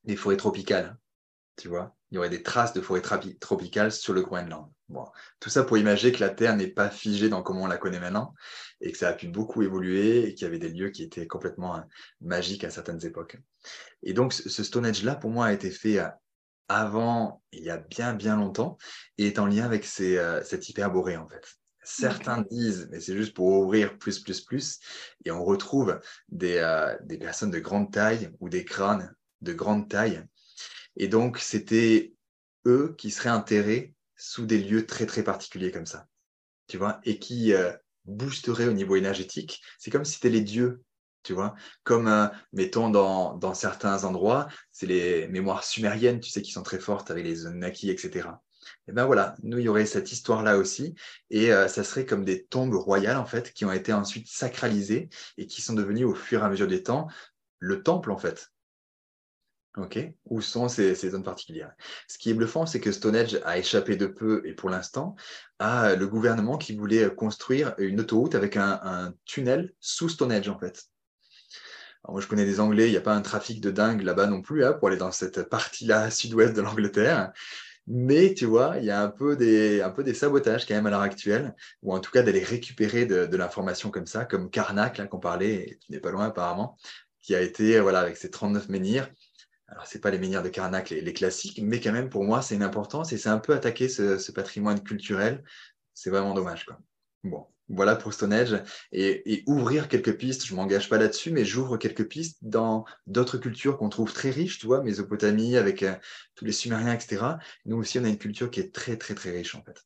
des forêts tropicales, tu vois. Il y aurait des traces de forêts tropicales sur le Groenland. Bon, tout ça pour imaginer que la Terre n'est pas figée dans comment on la connaît maintenant et que ça a pu beaucoup évoluer et qu'il y avait des lieux qui étaient complètement euh, magiques à certaines époques. Et donc, ce Stonehenge-là, pour moi, a été fait euh, avant, il y a bien, bien longtemps, et est en lien avec ces, euh, cette hyperborée, en fait. Certains disent, mais c'est juste pour ouvrir plus, plus, plus, et on retrouve des, des personnes de grande taille ou des crânes de grande taille. Et donc, c'était eux qui seraient enterrés sous des lieux très très particuliers comme ça, tu vois, et qui euh, boosteraient au niveau énergétique. C'est comme si c'était les dieux, tu vois, comme euh, mettons dans, dans, certains endroits, c'est les mémoires sumériennes, tu sais, qui sont très fortes avec les Anunnaki, etc. Et ben voilà, nous il y aurait cette histoire-là aussi, et euh, ça serait comme des tombes royales en fait, qui ont été ensuite sacralisées et qui sont devenues au fur et à mesure des temps le temple en fait, Ok, où sont ces, zones particulières? Ce qui est bluffant, c'est que Stonehenge a échappé de peu, et pour l'instant, à le gouvernement qui voulait construire une autoroute avec un, tunnel sous Stonehenge, en fait. moi, je connais des Anglais, il n'y a pas un trafic de dingue là-bas non plus, hein, pour aller dans cette partie-là [laughs] sud-ouest de l'Angleterre. Mais tu vois, il y a un peu, des, un peu des sabotages quand même à l'heure actuelle, ou en tout cas d'aller récupérer de, l'information comme ça, comme Karnak, là qu'on parlait, qui n'est pas loin apparemment, qui a été, voilà, avec ses 39 menhirs, alors, ce n'est pas les menhirs de Carnac, les, classiques, mais quand même, pour moi, c'est une importance et c'est un peu attaquer ce, patrimoine culturel. C'est vraiment dommage. Quoi. Bon, voilà pour Stonehenge. Et, ouvrir quelques pistes, je m'engage pas là-dessus, mais j'ouvre quelques pistes dans d'autres cultures qu'on trouve très riches, tu vois, Mésopotamie, avec euh, tous les Sumériens, etc. Nous aussi, on a une culture qui est très, très, très riche, en fait.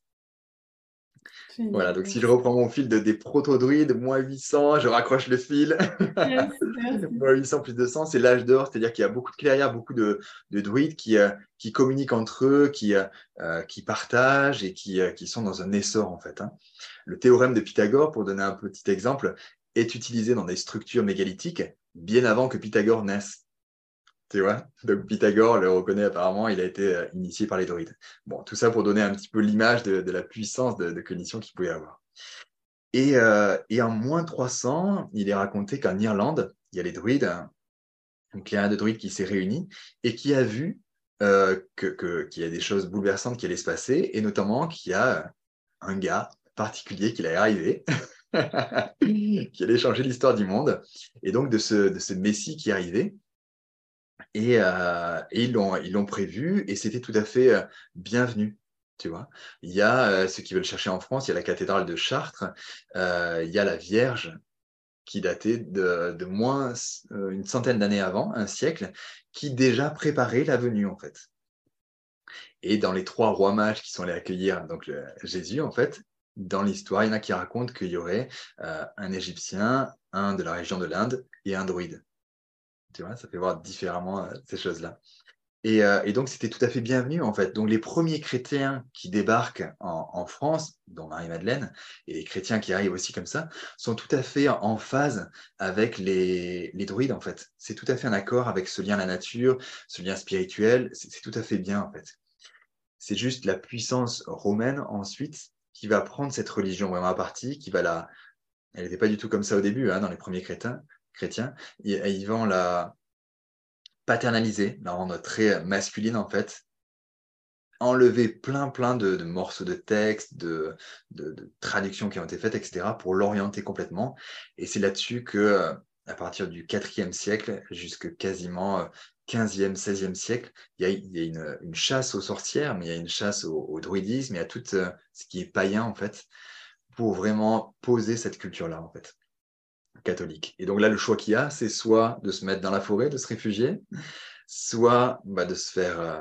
Voilà, donc si je reprends mon fil de, des proto-druides, moins 800, je raccroche le fil. [laughs] moins 800 plus 200, c'est l'âge d'or, c'est-à-dire qu'il y a beaucoup de clairières, beaucoup de, druides qui, euh, qui, communiquent entre eux, qui, euh, euh, qui partagent et qui, qui, sont dans un essor en fait. Hein. Le théorème de Pythagore, pour donner un petit exemple, est utilisé dans des structures mégalithiques bien avant que Pythagore naisse. Tu vois Donc Pythagore le reconnaît apparemment, il a été euh, initié par les druides. Bon, tout ça pour donner un petit peu l'image de, la puissance de, cognition qu'il pouvait avoir. Et, euh, et, en moins 300, il est raconté qu'en Irlande, il y a les druides, donc il y a un de druides qui s'est réuni et qui a vu euh, qu'il y a des choses bouleversantes qui allaient se passer, et notamment qu'il y a un gars particulier qui allait arriver, [laughs] qui allait changer l'histoire du monde, et donc de ce, de ce Messie qui arrivait, euh, et, ils l'ont prévu et c'était tout à fait euh, bienvenu. Tu vois il y a euh, ceux qui veulent chercher en France, il y a la cathédrale de Chartres, il y a la Vierge qui datait de, moins une centaine d'années avant, un siècle, qui déjà préparait la venue en fait. Et dans les trois rois mages qui sont allés accueillir donc Jésus, en fait, dans l'histoire, il y en a qui racontent qu'il y aurait un Égyptien, un de la région de l'Inde et un druide. Tu vois, ça fait voir différemment euh, ces choses-là. Euh, et, donc, c'était tout à fait bienvenu, en fait. Donc, les premiers chrétiens qui débarquent en, France, dont Marie-Madeleine, et les chrétiens qui arrivent aussi comme ça, sont tout à fait en phase avec les, druides, en fait. C'est tout à fait en accord avec ce lien à la nature, ce lien spirituel. C'est tout à fait bien, en fait. C'est juste la puissance romaine, ensuite, qui va prendre cette religion vraiment à partie, qui va la... Elle n'était pas du tout comme ça au début, hein, dans les premiers chrétiens. Chrétiens. Ils vont la paternaliser, la rendre très masculine en fait, enlever plein plein de, morceaux de texte, de, de, traductions qui ont été faites, etc., pour l'orienter complètement. Et c'est là-dessus que, à partir du 4e siècle jusqu'à quasiment 15e, euh, 16e siècle, il y a, une, chasse aux sorcières, mais il y a une chasse au, druidisme et à tout euh, ce qui est païen, en fait, pour vraiment poser cette culture-là, en fait catholique. Et donc là, le choix qu'il y a, c'est soit de se mettre dans la forêt, de se réfugier, soit bah, de se faire euh,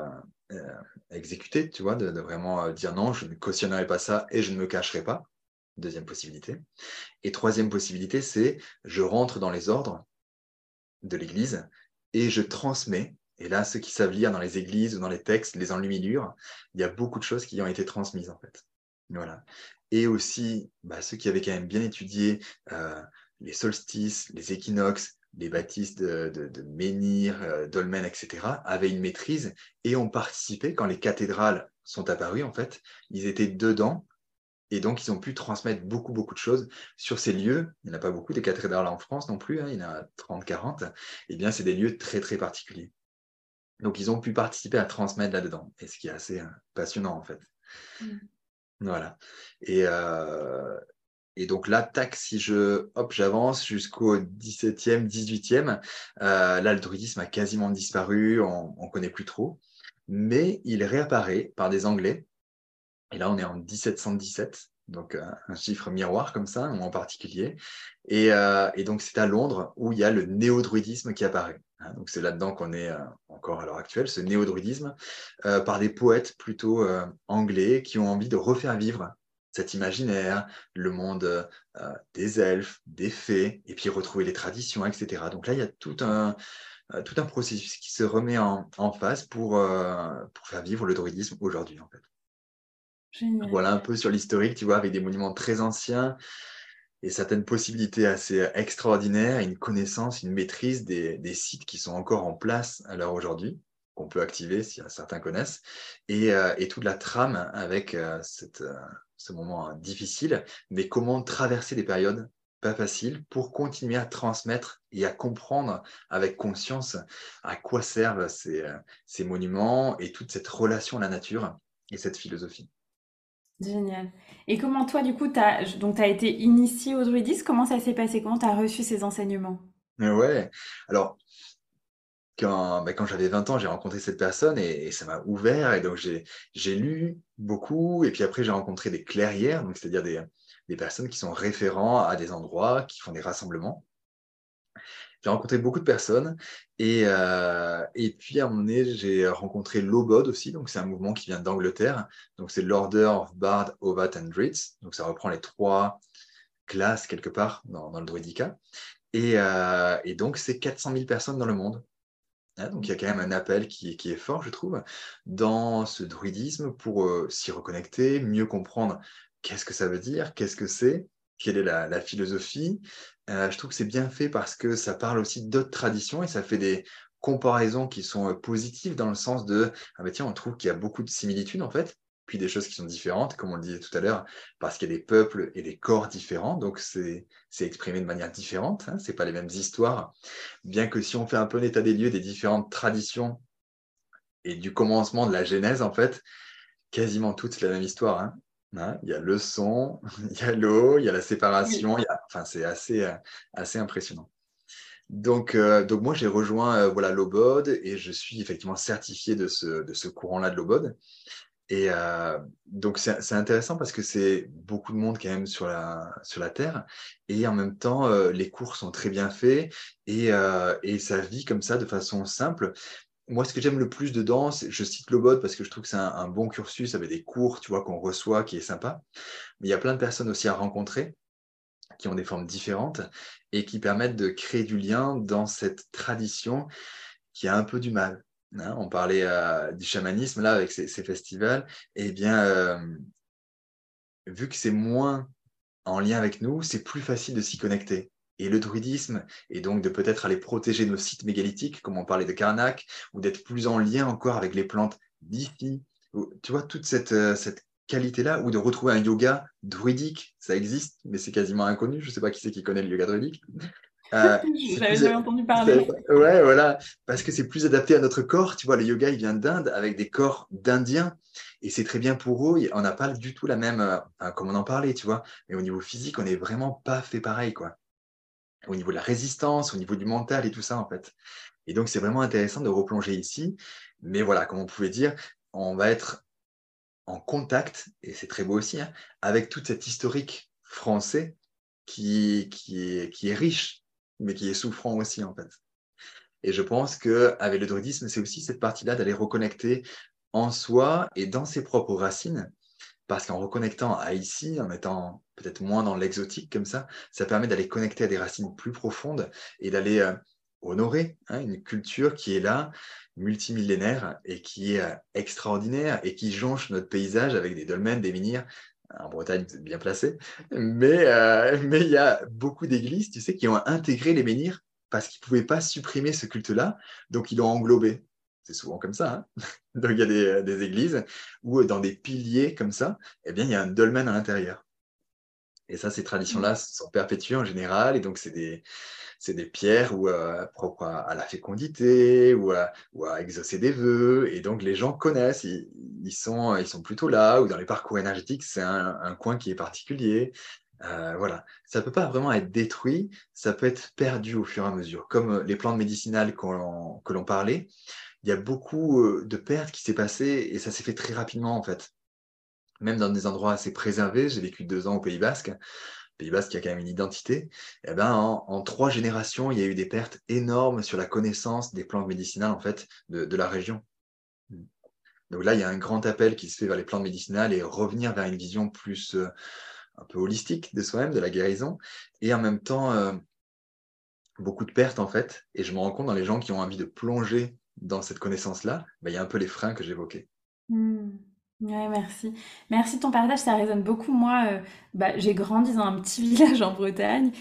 euh, exécuter, tu vois, de, vraiment euh, dire non, je ne cautionnerai pas ça et je ne me cacherai pas. Deuxième possibilité. Et troisième possibilité, c'est je rentre dans les ordres de l'Église et je transmets. Et là, ceux qui savent lire dans les églises ou dans les textes, les enluminures, il y a beaucoup de choses qui ont été transmises en fait. Voilà. Et aussi, bah, ceux qui avaient quand même bien étudié les solstices, les équinoxes, les baptistes de, de, Menhir, euh, Dolmen, etc., avaient une maîtrise et ont participé quand les cathédrales sont apparues, en fait, ils étaient dedans et donc ils ont pu transmettre beaucoup, beaucoup de choses sur ces lieux. Il n'y en a pas beaucoup des cathédrales en France non plus, hein, il y en a 30, 40. Eh bien, c'est des lieux très, très particuliers. Donc, ils ont pu participer à transmettre là-dedans, et ce qui est assez euh, passionnant, en fait. Mm. Voilà. Et, euh, et donc là, tac, si je, hop, j'avance jusqu'au 17e, 18e, euh, là, le druidisme a quasiment disparu, on ne connaît plus trop. Mais il réapparaît par des Anglais. Et là, on est en 1717, donc euh, un chiffre miroir comme ça, en particulier. Euh, et, donc, c'est à Londres où il y a le néo-druidisme qui apparaît. Hein. donc, c'est là-dedans qu'on est encore à l'heure actuelle, ce néo-druidisme, par des poètes plutôt anglais qui ont envie de refaire vivre cet imaginaire, le monde euh, des elfes, des fées, et puis retrouver les traditions, etc. Donc là, il y a tout un, euh, tout un processus qui se remet en, en face pour, euh, pour faire vivre le druidisme aujourd'hui, en fait. Voilà un peu sur l'historique, tu vois, avec des monuments très anciens et certaines possibilités assez extraordinaires, une connaissance, une maîtrise des, des sites qui sont encore en place à l'heure aujourd'hui, qu'on peut activer si certains connaissent, et, et toute la trame avec cette ce moment difficile, mais comment traverser des périodes pas faciles pour continuer à transmettre et à comprendre avec conscience à quoi servent ces, euh, ces monuments et toute cette relation à la nature et cette philosophie. Génial. Et comment toi, du coup, tu as, as été initié au druidisme? Comment ça s'est passé? Comment tu as reçu ces enseignements? Ouais, alors quand, ben, quand j'avais 20 ans, j'ai rencontré cette personne et, ça m'a ouvert. Et donc, j'ai lu beaucoup. Et puis après, j'ai rencontré des clairières, c'est-à-dire des, personnes qui sont référents à des endroits, qui font des rassemblements. J'ai rencontré beaucoup de personnes. Et, euh, et puis, à un moment donné, j'ai rencontré l'Obod aussi. Donc, c'est un mouvement qui vient d'Angleterre. Donc, c'est l'Order of Bard, Ovat and Druids. Donc, ça reprend les trois classes quelque part dans, le druidica. Et, euh, et donc, c'est 400 000 personnes dans le monde donc il y a quand même un appel qui, est fort, je trouve, dans ce druidisme pour euh, s'y reconnecter, mieux comprendre qu'est-ce que ça veut dire, qu'est-ce que c'est, quelle est la, philosophie. Euh, je trouve que c'est bien fait parce que ça parle aussi d'autres traditions et ça fait des comparaisons qui sont euh, positives dans le sens de, ah ben tiens, on trouve qu'il y a beaucoup de similitudes en fait, puis des choses qui sont différentes, comme on le disait tout à l'heure, parce qu'il y a des peuples et des corps différents, donc c'est exprimé de manière différente, hein, ce n'est pas les mêmes histoires, bien que si on fait un peu l'état des lieux des différentes traditions et du commencement de la Genèse, en fait, quasiment toutes, c'est la même histoire. Hein. Hein, il y a le son, [laughs] il y a l'eau, il y a la séparation, enfin, c'est assez, euh, assez impressionnant. Donc, euh, donc moi, j'ai rejoint euh, voilà l'Obod et je suis effectivement certifié de ce, de ce courant-là de l'Obod. Et euh, donc, c'est intéressant parce que c'est beaucoup de monde quand même sur la, sur la Terre. Et en même temps, euh, les cours sont très bien faits et, euh, et ça vit comme ça de façon simple. Moi, ce que j'aime le plus dedans, je cite Lobot parce que je trouve que c'est un, bon cursus avec des cours, tu vois, qu'on reçoit, qui est sympa. Mais il y a plein de personnes aussi à rencontrer qui ont des formes différentes et qui permettent de créer du lien dans cette tradition qui a un peu du mal. Hein, on parlait euh, du chamanisme là avec ces, festivals. Eh bien, euh, vu que c'est moins en lien avec nous, c'est plus facile de s'y connecter. Et le druidisme, et donc de peut-être aller protéger nos sites mégalithiques, comme on parlait de Karnak, ou d'être plus en lien encore avec les plantes d'ici. Tu vois, toute euh, cette qualité-là, ou de retrouver un yoga druidique, ça existe, mais c'est quasiment inconnu. Je ne sais pas qui c'est qui connaît le yoga druidique. Euh, [laughs] J'avais jamais entendu parler. Ouais, voilà, parce que c'est plus adapté à notre corps. Tu vois, le yoga, il vient d'Inde avec des corps d'Indiens et c'est très bien pour eux. On n'a pas du tout la même, euh, comme on en parlait, tu vois. Mais au niveau physique, on n'est vraiment pas fait pareil, quoi. Au niveau de la résistance, au niveau du mental et tout ça, en fait. Et donc, c'est vraiment intéressant de replonger ici. Mais voilà, comme on pouvait dire, on va être en contact, et c'est très beau aussi, hein, avec toute cette historique français qui, qui, est, qui est riche mais qui est souffrant aussi, en fait. Et je pense qu'avec le druidisme, c'est aussi cette partie-là d'aller reconnecter en soi et dans ses propres racines. Parce qu'en reconnectant à ici, en étant peut-être moins dans l'exotique comme ça, ça permet d'aller connecter à des racines plus profondes et d'aller euh, honorer hein, une culture qui est là, multimillénaire et qui est euh, extraordinaire et qui jonche notre paysage avec des dolmens, des menhirs, en Bretagne, bien placé. Mais euh, mais il y a beaucoup d'églises, tu sais, qui ont intégré les menhirs parce qu'ils ne pouvaient pas supprimer ce culte-là, donc ils l'ont englobé. C'est souvent comme ça. Hein [laughs] donc il y a des, des, églises où dans des piliers comme ça, eh bien, il y a un dolmen à l'intérieur. Et ça, ces traditions-là sont perpétuées en général, et donc c'est des, des pierres ou, euh, propres à, la fécondité ou à, ou à, exaucer des vœux. Et donc, les gens connaissent, ils, sont, ils sont plutôt là, ou dans les parcours énergétiques, c'est un, coin qui est particulier. Euh, voilà, ça ne peut pas vraiment être détruit, ça peut être perdu au fur et à mesure. Comme les plantes médicinales que l'on parlait, il y a beaucoup euh, de pertes qui s'est passé et ça s'est fait très rapidement en fait. Même dans des endroits assez préservés, j'ai vécu deux ans au Pays Basque, Pays Basque qui a quand même une identité, eh ben, en, trois générations, il y a eu des pertes énormes sur la connaissance des plantes médicinales en fait, de, la région. Donc là, il y a un grand appel qui se fait vers les plantes médicinales et revenir vers une vision plus euh, un peu holistique de soi-même, de la guérison, et en même temps, euh, beaucoup de pertes en fait. Et je me rends compte dans les gens qui ont envie de plonger dans cette connaissance-là, ben, il y a un peu les freins que j'évoquais. Mmh. Ouais, merci. Merci de ton partage, ça résonne beaucoup. Moi, euh, bah, j'ai grandi dans un petit [laughs] village en Bretagne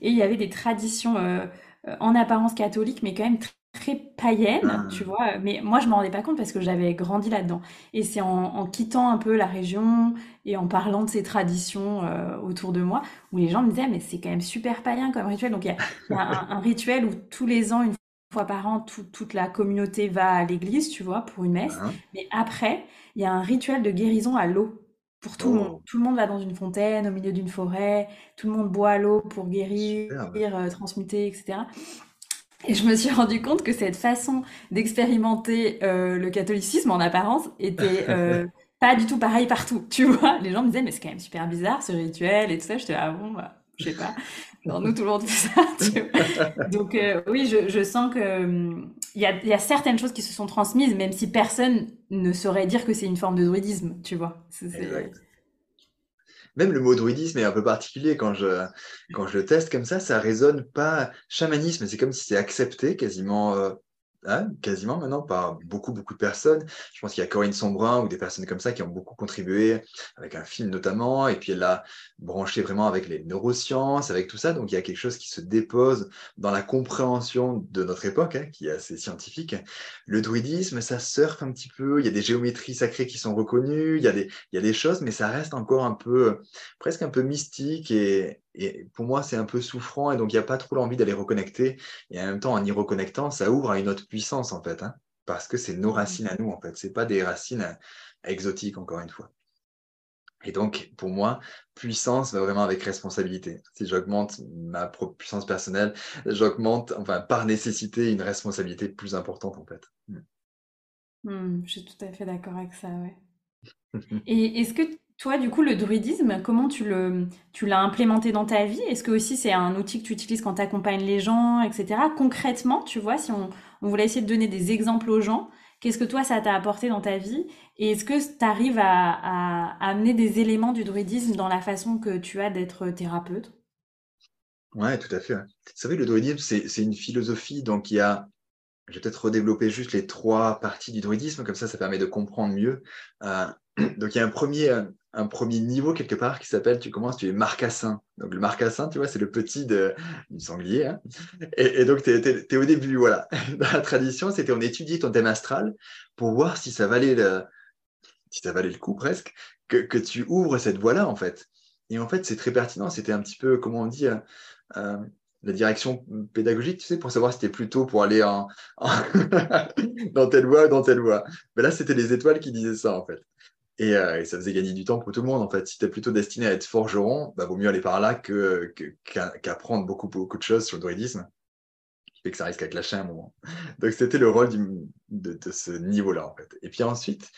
et il y avait des traditions euh, euh, en apparence catholiques, mais quand même très païennes, ah. tu vois. Mais moi, je m'en rendais pas compte parce que j'avais grandi là-dedans. Et c'est en, quittant un peu la région et en parlant de ces traditions autour de moi où les gens me disaient, mais c'est quand même super païen comme rituel. Donc, il y a, un, un rituel où tous les ans, une fois par an, toute la communauté va à l'église, tu vois, pour une messe. Mais après, il y a un rituel de guérison à l'eau pour tout le monde. Oh. Tout le monde va dans une fontaine, au milieu d'une forêt, tout le monde boit l'eau pour guérir, euh, transmuter, etc. Et je me suis [laughs] rendu compte que cette façon d'expérimenter euh, le catholicisme en apparence était euh, [laughs] pas du tout pareil partout. Tu vois, les gens me disaient mais c'est quand même super bizarre ce rituel et tout ça. J'étais ah bon, bah, je sais pas. Alors nous, tout ça. [laughs] Donc euh, oui, je, sens que hum, il y, a, certaines choses qui se sont transmises, même si personne ne saurait dire que c'est une forme de druidisme, tu vois. Même le mot druidisme est un peu particulier quand je, quand je le teste comme ça, ça résonne pas chamanisme, c'est comme si c'est accepté quasiment euh, Hein, quasiment maintenant par beaucoup, beaucoup de personnes. Je pense qu'il y a Corinne Sombrin ou des personnes comme ça qui ont beaucoup contribué, avec un film notamment, et puis elle a branché vraiment avec les neurosciences, avec tout ça. Donc il y a quelque chose qui se dépose dans la compréhension de notre époque, hein, qui est assez scientifique. Le druidisme, ça surfe un petit peu, il y a des géométries sacrées qui sont reconnues, il y a des, il y a des choses, mais ça reste encore un peu, presque un peu mystique et, et pour moi, c'est un peu souffrant et donc il n'y a pas trop l'envie d'aller reconnecter. Et en même temps, en y reconnectant, ça ouvre à une autre puissance en fait, hein, parce que c'est nos mmh. racines à nous en fait. C'est pas des racines euh, exotiques encore une fois. Et donc, pour moi, puissance va vraiment avec responsabilité. Si j'augmente ma propre puissance personnelle, j'augmente, enfin, par nécessité, une responsabilité plus importante en fait. Mmh. Mmh, je suis tout à fait d'accord avec ça, ouais. [laughs] Et est-ce que toi, du coup, le druidisme, comment tu le, tu l'as implémenté dans ta vie? Est-ce que aussi c'est un outil que tu utilises quand tu accompagnes les gens, etc. Concrètement, tu vois, si on, voulait essayer de donner des exemples aux gens, qu'est-ce que toi, ça t'a apporté dans ta vie? Et est-ce que tu arrives à, amener des éléments du druidisme dans la façon que tu as d'être thérapeute? Ouais, tout à fait. Vous savez, le druidisme, c'est une philosophie, donc il y a Je vais peut-être redévelopper juste les trois parties du druidisme, comme ça, ça permet de comprendre mieux. Euh, [clears throat] donc, il y a un premier, un premier niveau quelque part qui s'appelle, tu commences, tu es marcassin. Donc, le marcassin, tu vois, c'est le petit de, du sanglier. hein. Et, donc, tu es, au début, voilà. [laughs] Dans la tradition, c'était on étudiait ton thème astral pour voir si ça valait le, si ça valait le coup presque, que, que tu ouvres cette voie-là, en fait. Et en fait, c'est très pertinent. C'était un petit peu, comment on dit, euh, euh, la direction pédagogique, tu sais, pour savoir si c'était plutôt pour aller en [laughs] dans telle voie ou dans telle voie. Mais là, c'était les étoiles qui disaient ça, en fait. Et, euh, et ça faisait gagner du temps pour tout le monde, en fait. Si tu es plutôt destiné à être forgeron, bah, vaut mieux aller par là qu'apprendre beaucoup, beaucoup de choses sur le druidisme, qui fait que ça risque à clasher à un moment. [laughs] Donc, c'était le rôle de, ce niveau-là, en fait. Et puis ensuite,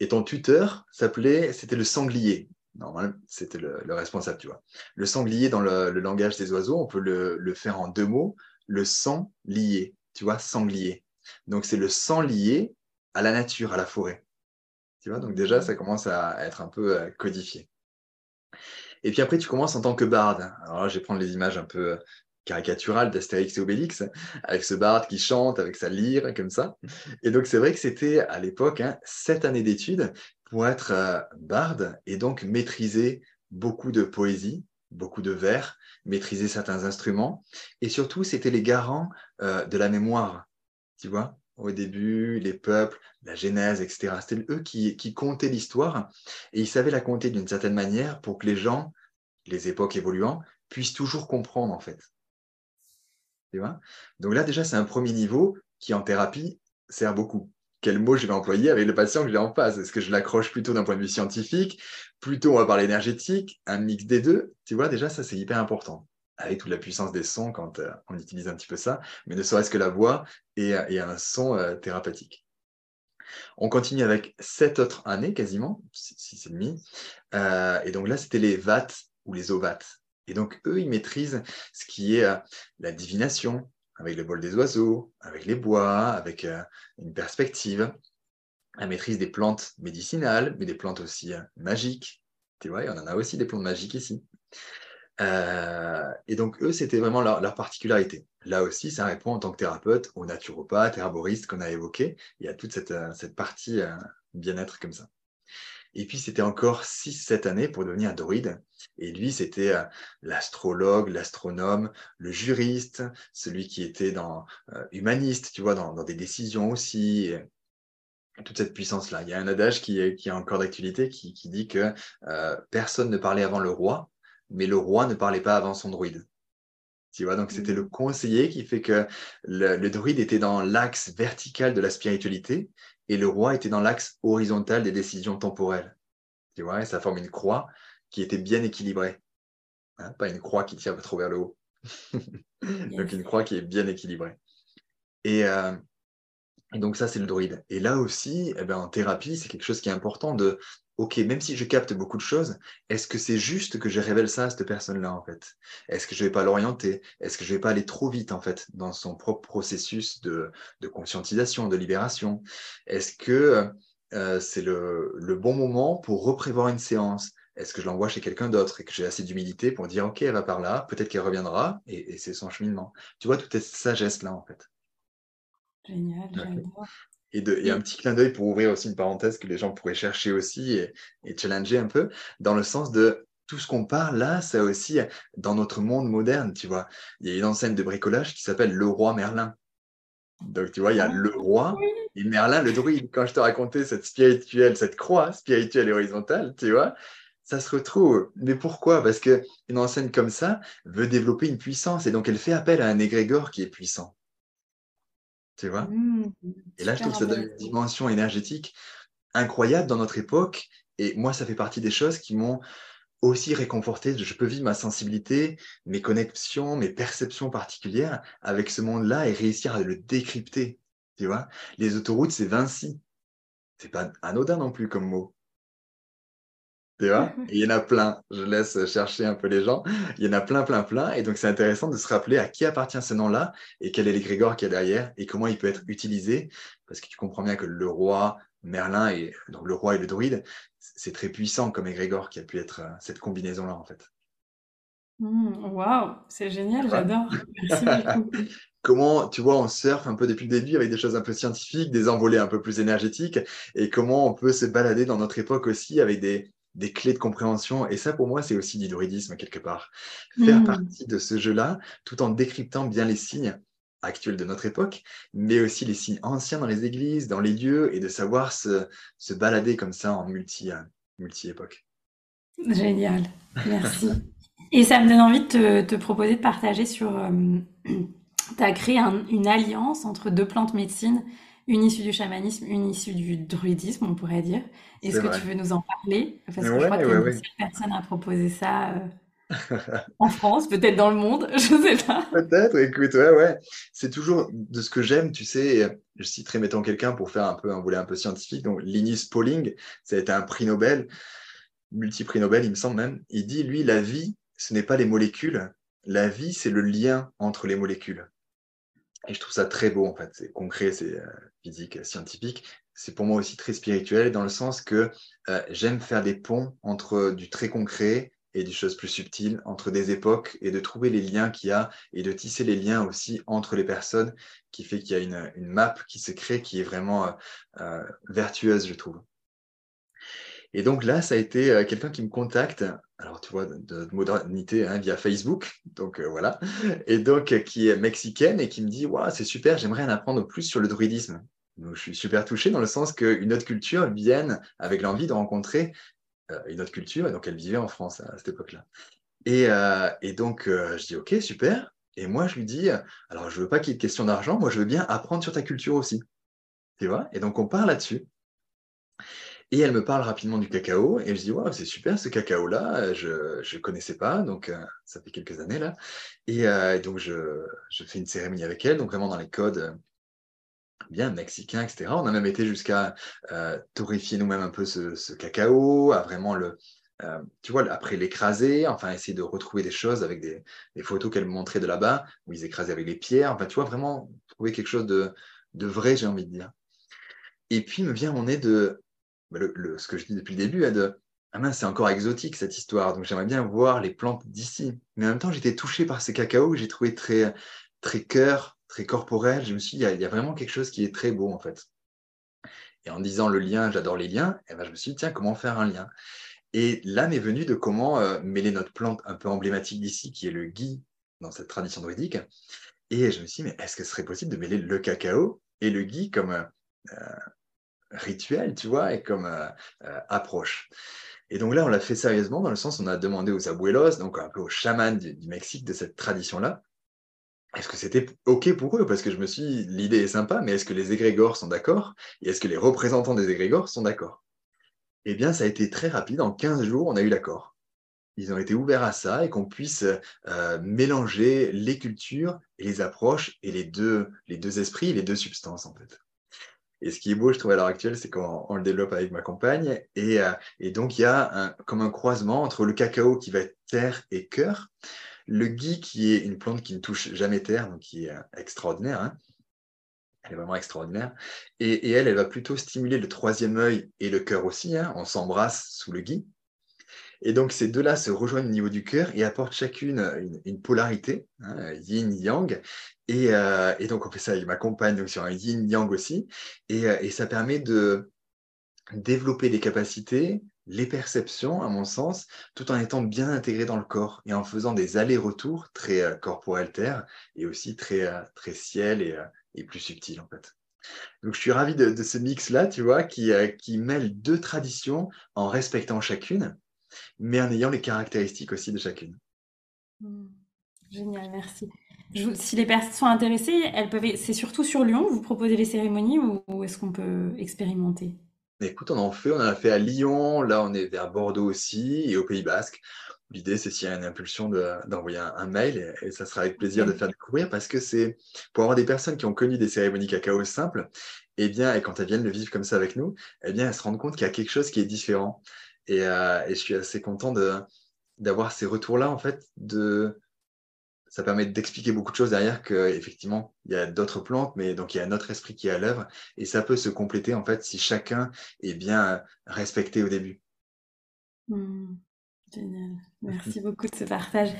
et ton tuteur s'appelait, c'était le sanglier. Normalement, c'était le, le, responsable, tu vois. Le sanglier, dans le, le langage des oiseaux, on peut le, le, faire en deux mots. Le sang lié, tu vois, sanglier. Donc, c'est le sang lié à la nature, à la forêt. Tu vois, donc déjà, ça commence à être un peu euh, codifié. Et puis après, tu commences en tant que barde. Alors là, je vais prendre les images un peu caricaturales d'Astérix et Obélix, avec ce barde qui chante, avec sa lyre, comme ça. Et donc, c'est vrai que c'était à l'époque hein, sept années d'études pour être euh, barde et donc maîtriser beaucoup de poésie, beaucoup de vers, maîtriser certains instruments. Et surtout, c'était les garants euh, de la mémoire. Tu vois, au début, les peuples, la Genèse, etc. C'était eux qui, qui comptaient l'histoire et ils savaient la compter d'une certaine manière pour que les gens, les époques évoluant, puissent toujours comprendre en fait. Tu vois? Donc là, déjà, c'est un premier niveau qui en thérapie sert beaucoup quel mot je vais employer avec le patient que j'ai en face? Est-ce que je l'accroche plutôt d'un point de vue scientifique? Plutôt, on va parler énergétique, un mix des deux. Tu vois, déjà, ça, c'est hyper important. Avec toute la puissance des sons quand euh, on utilise un petit peu ça, mais ne serait-ce que la voix et, et un son euh, thérapeutique. On continue avec sept autres années quasiment, six et demi. Euh, et donc là, c'était les VAT ou les ovates. Et donc, eux, ils maîtrisent ce qui est euh, la divination, avec le vol des oiseaux, avec les bois, avec euh, une perspective, la maîtrise des plantes médicinales, mais des plantes aussi euh, magiques. Tu vois, on en a aussi des plantes magiques ici. Euh, et donc, eux, c'était vraiment leur, leur, particularité. Là aussi, ça répond en tant que thérapeute aux naturopathes, herboristes qu'on a évoqués. Il y a toute cette, euh, cette partie euh, bien-être comme ça. Et puis, c'était encore 6-7 années pour devenir druide. Et lui, c'était euh, l'astrologue, l'astronome, le juriste, celui qui était dans euh, humaniste, tu vois, dans, dans, des décisions aussi. Toute cette puissance-là. Il y a un adage qui qui est encore d'actualité qui, qui, dit que euh, personne ne parlait avant le roi, mais le roi ne parlait pas avant son druide. Tu vois, donc c'était le conseiller qui fait que le, le druide était dans l'axe vertical de la spiritualité et le roi était dans l'axe horizontal des décisions temporelles. Tu vois, et ça forme une croix qui était bien équilibrée. Hein, pas une croix qui tire trop vers le haut. [laughs] donc une croix qui est bien équilibrée. Et, euh, et donc ça, c'est le druide. Et là aussi, eh ben, en thérapie, c'est quelque chose qui est important de, OK, même si je capte beaucoup de choses, est-ce que c'est juste que je révèle ça à cette personne-là, en fait? Est-ce que je ne vais pas l'orienter? Est-ce que je ne vais pas aller trop vite, en fait, dans son propre processus de, de conscientisation, de libération? Est-ce que euh, c'est le, le, bon moment pour reprévoir une séance? Est-ce que je l'envoie chez quelqu'un d'autre et que j'ai assez d'humilité pour dire, OK, elle va par là, peut-être qu'elle reviendra, et, et c'est son cheminement? Tu vois, toute cette sagesse-là, en fait. Génial, j'adore. Et, de, et, un petit clin d'œil pour ouvrir aussi une parenthèse que les gens pourraient chercher aussi et, et challenger un peu, dans le sens de tout ce qu'on parle là, c'est aussi dans notre monde moderne, tu vois. Il y a une enseigne de bricolage qui s'appelle Le Roi Merlin. Donc, tu vois, il y a le roi et Merlin, le druide. Quand je te racontais cette spirituelle, cette croix spirituelle et horizontale, tu vois, ça se retrouve. Mais pourquoi? Parce qu'une enseigne comme ça veut développer une puissance et donc elle fait appel à un égrégore qui est puissant. Tu vois mmh, Et là, je trouve que ça donne une dimension énergétique incroyable dans notre époque. Et moi, ça fait partie des choses qui m'ont aussi réconforté. Je peux vivre ma sensibilité, mes connexions, mes perceptions particulières avec ce monde-là et réussir à le décrypter. Tu vois Les autoroutes, c'est Vinci. C'est pas anodin non plus comme mot. Tu vois il y en a plein. Je laisse chercher un peu les gens. Il y en a plein, plein, plein. Et donc, c'est intéressant de se rappeler à qui appartient ce nom-là et quel est l'égrégore qu'il y a derrière et comment il peut être utilisé. Parce que tu comprends bien que le roi, Merlin, et donc le roi et le druide, c'est très puissant comme égrégore qui a pu être euh, cette combinaison-là, en fait. Mmh, waouh, c'est génial, j'adore. Merci beaucoup. [laughs] comment, tu vois, on surfe un peu depuis le début avec des choses un peu scientifiques, des envolées un peu plus énergétiques, et comment on peut se balader dans notre époque aussi avec des, des clés de compréhension. Et ça, pour moi, c'est aussi du druidisme, quelque part. Faire mmh. partie de ce jeu-là, tout en décryptant bien les signes actuels de notre époque, mais aussi les signes anciens dans les églises, dans les lieux, et de savoir se, se balader comme ça en multi, multi-époque. Génial, merci. Et ça me donne envie de te, proposer de partager sur... Euh, [clears throat] tu as créé une alliance entre deux plantes médecines, une issue du chamanisme, une issue du druidisme, on pourrait dire. Est-ce que tu veux nous en parler? Parce que je crois que ouais, personne a proposé ça [laughs] euh, en France, peut-être dans le monde, [laughs] je ne sais pas. Peut-être, écoute, ouais, ouais. C'est toujours de ce que j'aime, tu sais, je citerai mettons quelqu'un pour faire un peu un volet un peu scientifique, donc Linus Pauling, ça a été un prix Nobel, multi-prix Nobel, il me semble même. Il dit, lui, la vie, ce n'est pas les molécules, la vie, c'est le lien entre les molécules. Et je trouve ça très beau, en fait. C'est concret, c'est euh, physique, scientifique. C'est pour moi aussi très spirituel, dans le sens que euh, j'aime faire des ponts entre du très concret et des choses plus subtiles, entre des époques, et de trouver les liens qu'il y a, et de tisser les liens aussi entre les personnes, qui fait qu'il y a une, une, map qui se crée, qui est vraiment euh, vertueuse, je trouve. Et donc là, ça a été euh, quelqu'un qui me contacte, alors tu vois, de, modernité hein, via Facebook, donc euh, voilà, et donc euh, qui est mexicaine et qui me dit, waouh, c'est super, j'aimerais en apprendre plus sur le druidisme. Je suis super touché dans le sens qu'une autre culture vienne avec l'envie de rencontrer une autre culture, et donc elle vivait en France à, cette époque-là. Et, donc je dis, ok, super. Et moi, je lui dis, alors je veux pas qu'il y ait de question d'argent, moi je veux bien apprendre sur ta culture aussi. Tu vois? Et donc on part là-dessus. Et elle me parle rapidement du cacao et je dis waouh c'est super ce cacao là je ne connaissais pas donc euh, ça fait quelques années là. Et euh, donc je, je, fais une cérémonie avec elle donc vraiment dans les codes euh, bien mexicains etc on a même été jusqu'à torréfier nous-mêmes un peu ce, cacao à vraiment le tu vois après l'écraser enfin essayer de retrouver des choses avec des, des photos qu'elle me montrait de là-bas où ils écrasaient avec les pierres. Enfin tu vois vraiment trouver quelque chose de, de vrai j'ai envie de dire. Et puis me vient mon nez de ce que je dis depuis le début, hein, de ah mince, c'est encore exotique cette histoire, donc j'aimerais bien voir les plantes d'ici. Mais en même temps, j'étais touché par ces cacaos que j'ai trouvé très, très cœur, très corporel. Je me suis dit, il y, a, vraiment quelque chose qui est très beau en fait. Et en disant le lien, j'adore les liens, eh ben, je me suis dit, tiens, comment faire un lien? Et là m'est venu de comment euh, mêler notre plante un peu emblématique d'ici, qui est le gui dans cette tradition druidique. Et je me suis dit, mais est-ce que ce serait possible de mêler le cacao et le gui comme euh, rituel, tu vois, et comme euh, euh, approche. Et donc là, on l'a fait sérieusement dans le sens, on a demandé aux abuelos, donc un peu aux chamans du, Mexique de cette tradition-là, est-ce que c'était OK pour eux? Parce que je me suis l'idée est sympa, mais est-ce que les égrégores sont d'accord? Et est-ce que les représentants des égrégores sont d'accord? Eh bien, ça a été très rapide. En 15 jours, on a eu l'accord. Ils ont été ouverts à ça et qu'on puisse euh, mélanger les cultures et les approches et les deux, les deux esprits, les deux substances, en fait. Et ce qui est beau, je trouve, à l'heure actuelle, c'est qu'on le développe avec ma compagne. Et, euh, donc, il y a comme un croisement entre le cacao qui va être terre et cœur, le gui qui est une plante qui ne touche jamais terre, donc qui est euh, extraordinaire. Hein. Elle est vraiment extraordinaire. Et, et, elle, elle va plutôt stimuler le troisième œil et le cœur aussi. Hein. On s'embrasse sous le gui. Et donc, ces deux-là se rejoignent au niveau du cœur et apportent chacune une, polarité, hein, yin-yang. Euh, et, donc, on fait ça avec ma compagne donc sur un yin-yang aussi. Euh, et, ça permet de développer les capacités, les perceptions, à mon sens, tout en étant bien intégré dans le corps et en faisant des allers-retours très euh, corporel-terre et aussi très, très ciel et, plus subtil, en fait. Donc, je suis ravi de, ce mix-là, tu vois, qui, qui mêle deux traditions en respectant chacune mais en ayant les caractéristiques aussi de chacune. Hmm. Génial, merci. si les personnes sont intéressées, elles peuvent. C'est surtout sur Lyon, vous proposez les cérémonies ou, est-ce qu'on peut expérimenter? Écoute, on en fait, on en a fait à Lyon, là on est vers Bordeaux aussi et au Pays Basque. L'idée, c'est s'il y a une impulsion d'envoyer un, mail et, ça sera avec plaisir de faire découvrir parce que c'est pour avoir des personnes qui ont connu des cérémonies cacao simples, et eh bien, et quand elles viennent le vivre comme ça avec nous, eh bien, elles se rendent compte qu'il y a quelque chose qui est différent. Et, et, je suis assez content d'avoir ces retours-là, en fait, de, ça permet d'expliquer beaucoup de choses derrière qu'effectivement, il y a d'autres plantes, mais donc il y a notre esprit qui est à l'œuvre et ça peut se compléter en fait si chacun est bien respecté au début. Mmh. génial. Merci beaucoup de ce partage.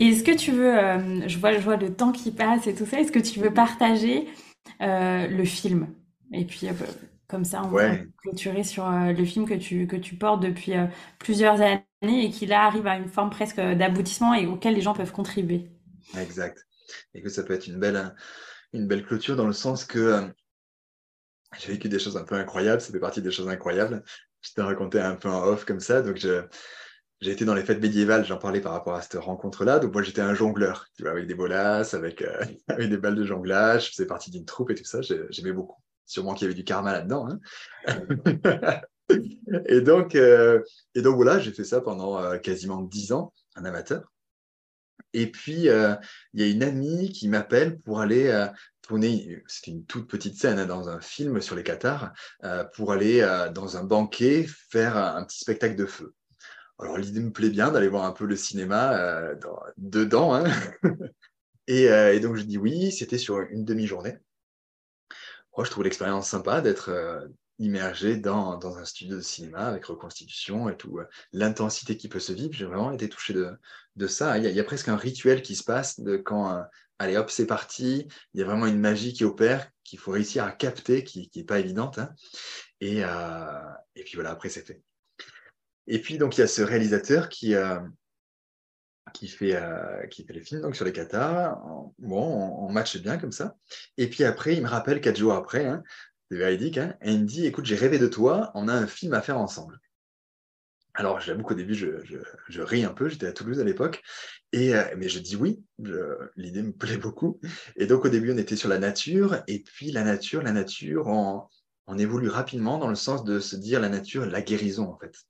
Et est-ce que tu veux, euh, je, vois, je vois le temps qui passe et tout ça, est-ce que tu veux partager euh, le film? Et puis, euh, comme ça, on va clôturer sur le film que tu, que tu portes depuis plusieurs années et qui là arrive à une forme presque d'aboutissement et auquel les gens peuvent contribuer. Exact. Et que ça peut être une belle, une belle clôture dans le sens que euh, j'ai vécu des choses un peu incroyables, ça fait partie des choses incroyables. Je t'ai raconté un peu en off comme ça. Donc, j'ai été dans les fêtes médiévales, j'en parlais par rapport à cette rencontre-là. Donc, moi, j'étais un jongleur, tu vois, avec des bolasses, avec, euh, [laughs] avec des balles de jonglage. Je faisais partie d'une troupe et tout ça. J'aimais beaucoup. Sûrement qu'il y avait du karma là-dedans. Hein. [laughs] et, donc, euh, et donc, voilà, j'ai fait ça pendant quasiment dix ans, un amateur. Et puis, euh, il y a une amie qui m'appelle pour aller euh, tourner, c'était une toute petite scène hein, dans un film sur les Qatars, euh, pour aller dans un banquet faire un, petit spectacle de feu. Alors, l'idée me plaît bien d'aller voir un peu le cinéma dedans. Hein. [laughs] et, et, donc, je dis oui, c'était sur une demi-journée. Je trouve l'expérience sympa d'être immergé dans, dans, un studio de cinéma avec reconstitution et tout, euh, l'intensité qui peut se vivre. J'ai vraiment été touché de, de ça. Il y, a, presque un rituel qui se passe de quand, euh, allez hop, c'est parti. Il y a vraiment une magie qui opère, qu'il faut réussir à capter, qui n'est pas évidente. Hein. Et, euh, et, puis voilà, après, c'est fait. Et puis, donc, il y a ce réalisateur qui, qui, fait, qui fait les films donc, sur les Qatar. Bon, on, matche bien comme ça. Et puis après, il me rappelle quatre jours après, hein, c'est véridique, hein et il me dit, écoute, j'ai rêvé de toi, on a un film à faire ensemble. Alors, j'avoue qu'au début, je, je, ris un peu, j'étais à Toulouse à l'époque, euh, mais je dis oui, l'idée me plaît beaucoup. Et donc, au début, on était sur la nature, et puis la nature, la nature, on, on évolue rapidement dans le sens de se dire la nature, la guérison, en fait.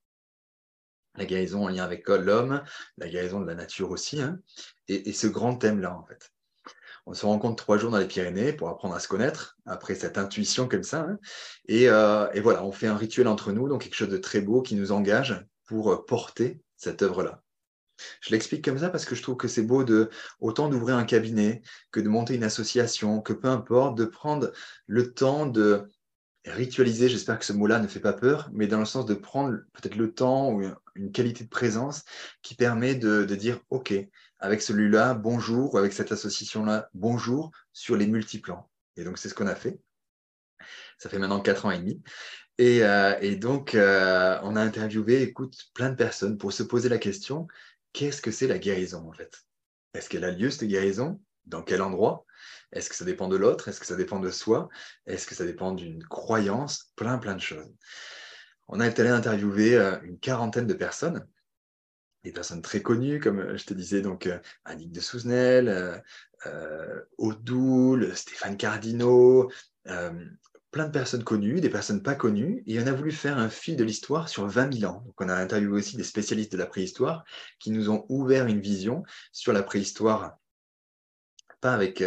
La guérison en lien avec l'homme, la guérison de la nature aussi, hein, et, ce grand thème-là, en fait. On se rencontre trois jours dans les Pyrénées pour apprendre à se connaître, après cette intuition comme ça. Hein. Euh, et, voilà, on fait un rituel entre nous, donc quelque chose de très beau qui nous engage pour euh, porter cette œuvre-là. Je l'explique comme ça parce que je trouve que c'est beau de autant d'ouvrir un cabinet que de monter une association, que peu importe, de prendre le temps de ritualiser, j'espère que ce mot-là ne fait pas peur, mais dans le sens de prendre peut-être le temps ou une qualité de présence qui permet de, dire, OK, avec celui-là, bonjour, ou avec cette association-là, bonjour, sur les multiplans. Et donc, c'est ce qu'on a fait. Ça fait maintenant quatre ans et demi. Et, euh, donc, euh, on a interviewé, écoute, plein de personnes pour se poser la question, qu'est-ce que c'est la guérison, en fait? Est-ce qu'elle a lieu, cette guérison? Dans quel endroit? Est-ce que ça dépend de l'autre? Est-ce que ça dépend de soi? Est-ce que ça dépend d'une croyance? Plein, plein de choses. On a été allé interviewer euh, une quarantaine de personnes. Des personnes très connues, comme euh, je te disais, donc euh, Annick de Souzenel, euh, Odoul, Stéphane Cardino, plein de personnes connues, des personnes pas connues, et on a voulu faire un fil de l'histoire sur 20 000 ans. Donc on a interviewé aussi des spécialistes de la préhistoire qui nous ont ouvert une vision sur la préhistoire pas avec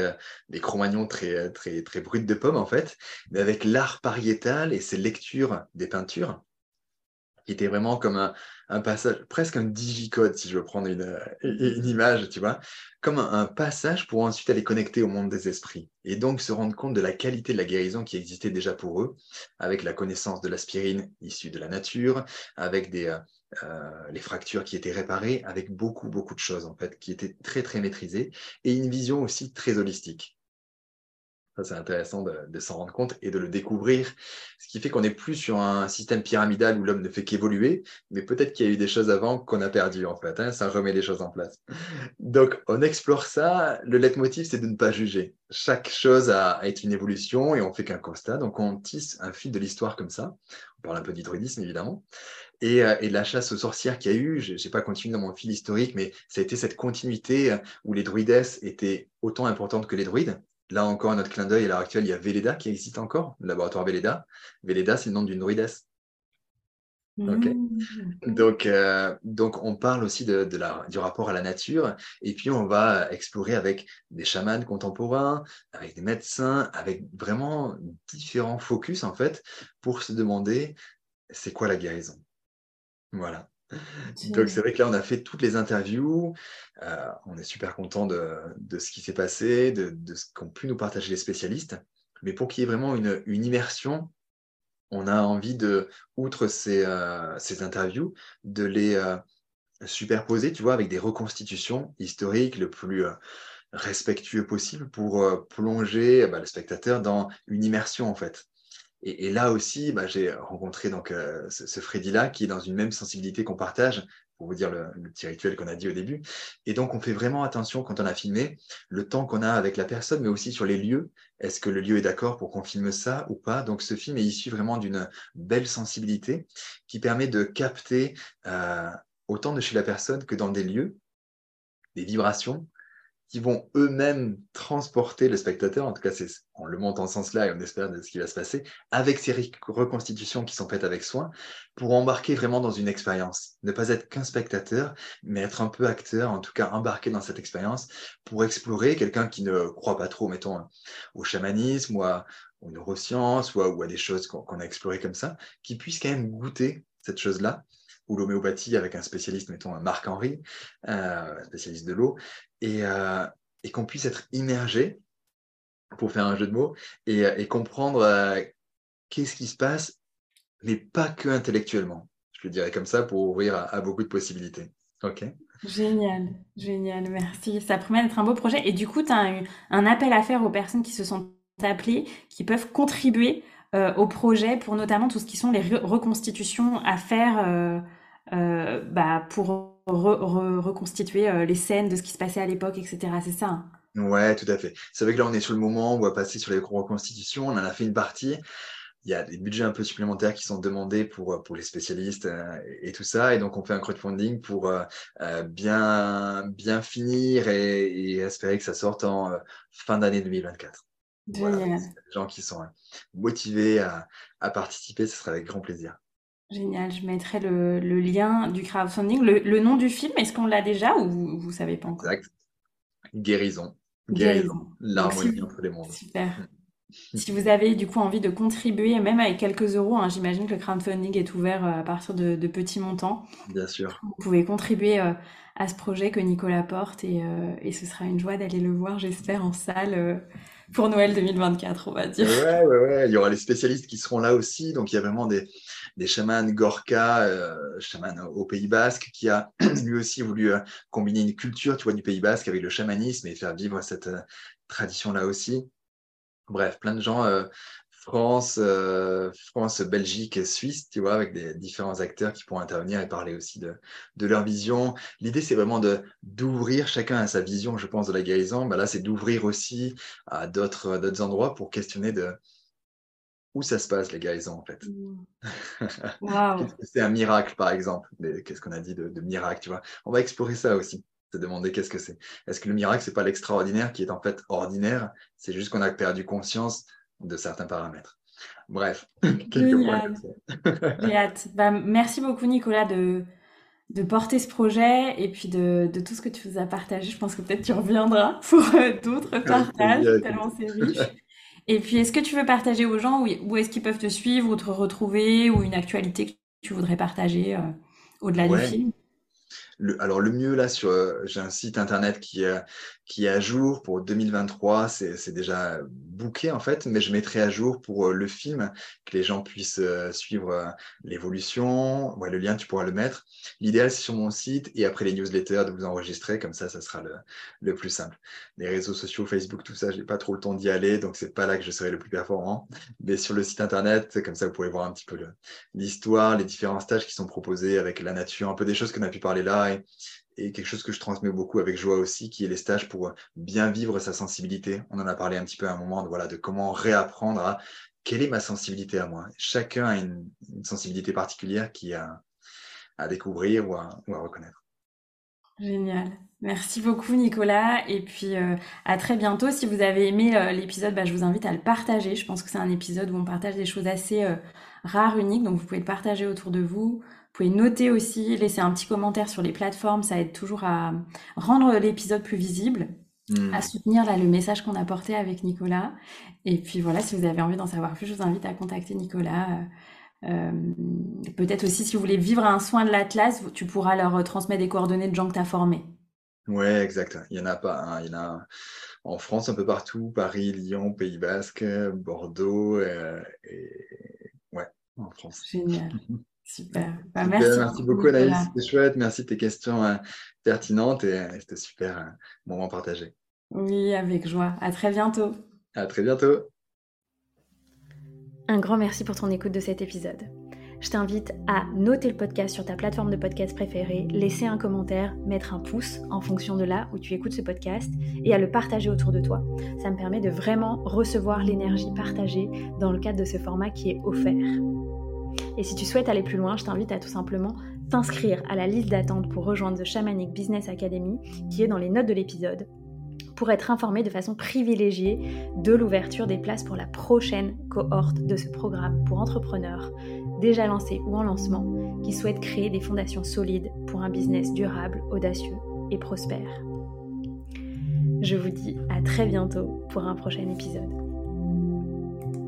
des cro très, très, très bruts de pommes en fait, mais avec l'art pariétal et ses lectures des peintures qui était vraiment comme un, passage, presque un digicode, si je veux prendre une, une image, tu vois, comme un, passage pour ensuite aller connecter au monde des esprits. Et donc se rendre compte de la qualité de la guérison qui existait déjà pour eux, avec la connaissance de l'aspirine issue de la nature, avec des, euh, euh, les fractures qui étaient réparées, avec beaucoup, beaucoup de choses, en fait, qui étaient très, très maîtrisées, et une vision aussi très holistique c'est intéressant de, s'en rendre compte et de le découvrir. Ce qui fait qu'on n'est plus sur un système pyramidal où l'homme ne fait qu'évoluer, mais peut-être qu'il y a eu des choses avant qu'on a perdues, en fait. Hein, ça remet les choses en place. Donc, on explore ça. Le leitmotiv, c'est de ne pas juger. Chaque chose a, est une évolution et on fait qu'un constat. Donc, on tisse un fil de l'histoire comme ça. On parle un peu d'hydroïdisme, évidemment. Et, euh, et, la chasse aux sorcières qu'il y a eu, je n'ai pas continué dans mon fil historique, mais ça a été cette continuité où les druidesses étaient autant importantes que les druides. Là encore, notre clin d'œil, à l'heure actuelle, il y a Véleda qui existe encore, le laboratoire Véleda. Véleda, c'est le nom d'une druidesse. Mmh. Donc, euh, donc, on parle aussi de, la, du rapport à la nature, et puis on va explorer avec des chamans contemporains, avec des médecins, avec vraiment différents focus en fait, pour se demander c'est quoi la guérison? Voilà. Donc c'est vrai que là, on a fait toutes les interviews. on est super content de, ce qui s'est passé, de, ce qu'ont pu nous partager les spécialistes. Mais pour qu'il y ait vraiment une, immersion, on a envie de, outre ces, ces interviews, de les superposer, tu vois, avec des reconstitutions historiques le plus respectueux possible pour plonger bah, le spectateur dans une immersion, en fait. Et, là aussi, bah, j'ai rencontré donc ce, ce Freddy-là qui est dans une même sensibilité qu'on partage, pour vous dire le, petit rituel qu'on a dit au début. Et donc, on fait vraiment attention quand on a filmé, le temps qu'on a avec la personne, mais aussi sur les lieux. Est-ce que le lieu est d'accord pour qu'on filme ça ou pas? Donc, ce film est issu vraiment d'une belle sensibilité qui permet de capter autant de chez la personne que dans des lieux, des vibrations, qui vont eux-mêmes transporter le spectateur, en tout cas on le monte en ce sens-là et on espère de ce qui va se passer, avec ces reconstitutions qui sont faites avec soin, pour embarquer vraiment dans une expérience. Ne pas être qu'un spectateur, mais être un peu acteur, en tout cas embarqué dans cette expérience, pour explorer quelqu'un qui ne croit pas trop, mettons, au chamanisme ou, à, aux neurosciences ou à, des choses qu'on a explorées comme ça, qui puisse quand même goûter cette chose-là ou l'homéopathie avec un spécialiste, mettons Marc Henry, euh, spécialiste de l'eau, euh, et, qu'on puisse être immergé, pour faire un jeu de mots, et, comprendre euh, qu'est-ce qui se passe, mais pas que intellectuellement. Je le dirais comme ça pour ouvrir à, beaucoup de possibilités. OK Génial, génial, merci. Ça promet d'être un beau projet. Et du coup, tu as un appel à faire aux personnes qui se sont appelées, qui peuvent contribuer au projet pour notamment tout ce qui sont les reconstitutions à faire euh, bah, pour reconstituer euh, les scènes de ce qui se passait à l'époque, etc. C'est ça hein Ouais, tout à fait. C'est vrai que là, on est sur le moment où on va passer sur les reconstitutions. On en a fait une partie. Il y a des budgets un peu supplémentaires qui sont demandés pour, pour les spécialistes euh, et, tout ça. Et donc, on fait un crowdfunding pour bien, bien finir et, espérer que ça sorte en fin d'année 2024. Voilà. Les gens qui sont motivés à, à participer, ce sera avec grand plaisir. Génial, je mettrai le, lien du crowdfunding. Le, nom du film, est-ce qu'on l'a déjà ou vous ne savez pas encore? Exact. Guérison. Guérison. L'harmonie entre les mondes. Super. Mm. si vous avez du coup envie de contribuer, même avec quelques euros, hein, j'imagine que le crowdfunding est ouvert euh, à partir de, petits montants. Bien sûr. Vous pouvez contribuer euh, à ce projet que Nicolas porte et, euh, et ce sera une joie d'aller le voir, j'espère, en salle pour Noël 2024, on va dire. Ouais, ouais, ouais. Il y aura les spécialistes qui seront là aussi. Donc, il y a vraiment des, des chamans Gorka, euh, au Pays Basque, qui a [clears throat] lui aussi voulu euh, combiner une culture tu vois, du Pays Basque avec le chamanisme et faire vivre cette euh, tradition-là aussi. Bref, plein de gens France, France, Belgique, Suisse, tu vois, avec des différents acteurs qui pourront intervenir et parler aussi de, de leur vision. L'idée, c'est vraiment de d'ouvrir chacun à sa vision, je pense, de la guérison. Bah là, c'est d'ouvrir aussi à d'autres d'autres endroits pour questionner de où ça se passe, les guérisons, en fait. Wow. [laughs] c'est un miracle, par exemple? Qu'est-ce qu'on a dit de, miracle, tu vois? On va explorer ça aussi, se demander qu'est-ce que c'est. Est-ce que le miracle, c'est pas l'extraordinaire qui est en fait ordinaire? C'est juste qu'on a perdu conscience de certains paramètres. Bref, [laughs] quelques points. J'ai hâte. Bah, merci beaucoup, Nicolas, de, de porter ce projet et puis de, de, tout ce que tu nous as partagé. Je pense que peut-être tu reviendras [laughs] pour euh, d'autres partages, tellement c'est riche. Et puis, est-ce que tu veux partager aux gens où, est-ce qu'ils peuvent te suivre ou te retrouver ou une actualité que tu voudrais partager euh, au-delà du film? Alors le mieux là sur euh, j'ai un site internet qui, est qui est à jour pour 2023, c'est déjà booké en fait, mais je mettrai à jour pour euh, le film que les gens puissent euh, suivre l'évolution. Ouais, le lien tu pourras le mettre. L'idéal c'est sur mon site et après les newsletters de vous enregistrer comme ça, ça sera le, le plus simple. Les réseaux sociaux, Facebook, tout ça, j'ai pas trop le temps d'y aller, donc c'est pas là que je serai le plus performant. Mais sur le site internet, comme ça vous pouvez voir un petit peu l'histoire, les différents stages qui sont proposés avec la nature, un peu des choses qu'on a pu parler là et, quelque chose que je transmets beaucoup avec joie aussi, qui est les stages pour bien vivre sa sensibilité. On en a parlé un petit peu à un moment de, voilà, de comment réapprendre à quelle est ma sensibilité à moi. Chacun a une, sensibilité particulière qui a à découvrir ou à, reconnaître. Génial. Merci beaucoup Nicolas et puis euh, à très bientôt. Si vous avez aimé euh, l'épisode, bah, je vous invite à le partager. Je pense que c'est un épisode où on partage des choses assez euh, rares, uniques, donc vous pouvez le partager autour de vous. Vous pouvez noter aussi, laisser un petit commentaire sur les plateformes, ça aide toujours à rendre l'épisode plus visible, hmm. à soutenir là, le message qu'on a porté avec Nicolas. Et puis voilà, si vous avez envie d'en savoir plus, je vous invite à contacter Nicolas Peut-être aussi, si vous voulez vivre un soin de l'Atlas, tu pourras leur transmettre des coordonnées de gens que tu as formés. Ouais, exact. Il y en a pas. Hein. Il y en a en France un peu partout, Paris, Lyon, Pays Basque, Bordeaux, et ouais, en France. Génial. [laughs] Super. Bah, merci, merci, beaucoup, Anaïs. C'était chouette. Merci de tes questions euh, pertinentes et euh, c'était super euh, moment partagé. Oui, avec joie. À très bientôt. À très bientôt. Un grand merci pour ton écoute de cet épisode. Je t'invite à noter le podcast sur ta plateforme de podcast préférée, laisser un commentaire, mettre un pouce en fonction de là où tu écoutes ce podcast et à le partager autour de toi. Ça me permet de vraiment recevoir l'énergie partagée dans le cadre de ce format qui est offert. Et si tu souhaites aller plus loin, je t'invite à tout simplement t'inscrire à la liste d'attente pour rejoindre The Shamanic Business Academy qui est dans les notes de l'épisode pour être informé de façon privilégiée de l'ouverture des places pour la prochaine cohorte de ce programme pour entrepreneurs déjà lancés ou en lancement qui souhaitent créer des fondations solides pour un business durable, audacieux et prospère. Je vous dis à très bientôt pour un prochain épisode.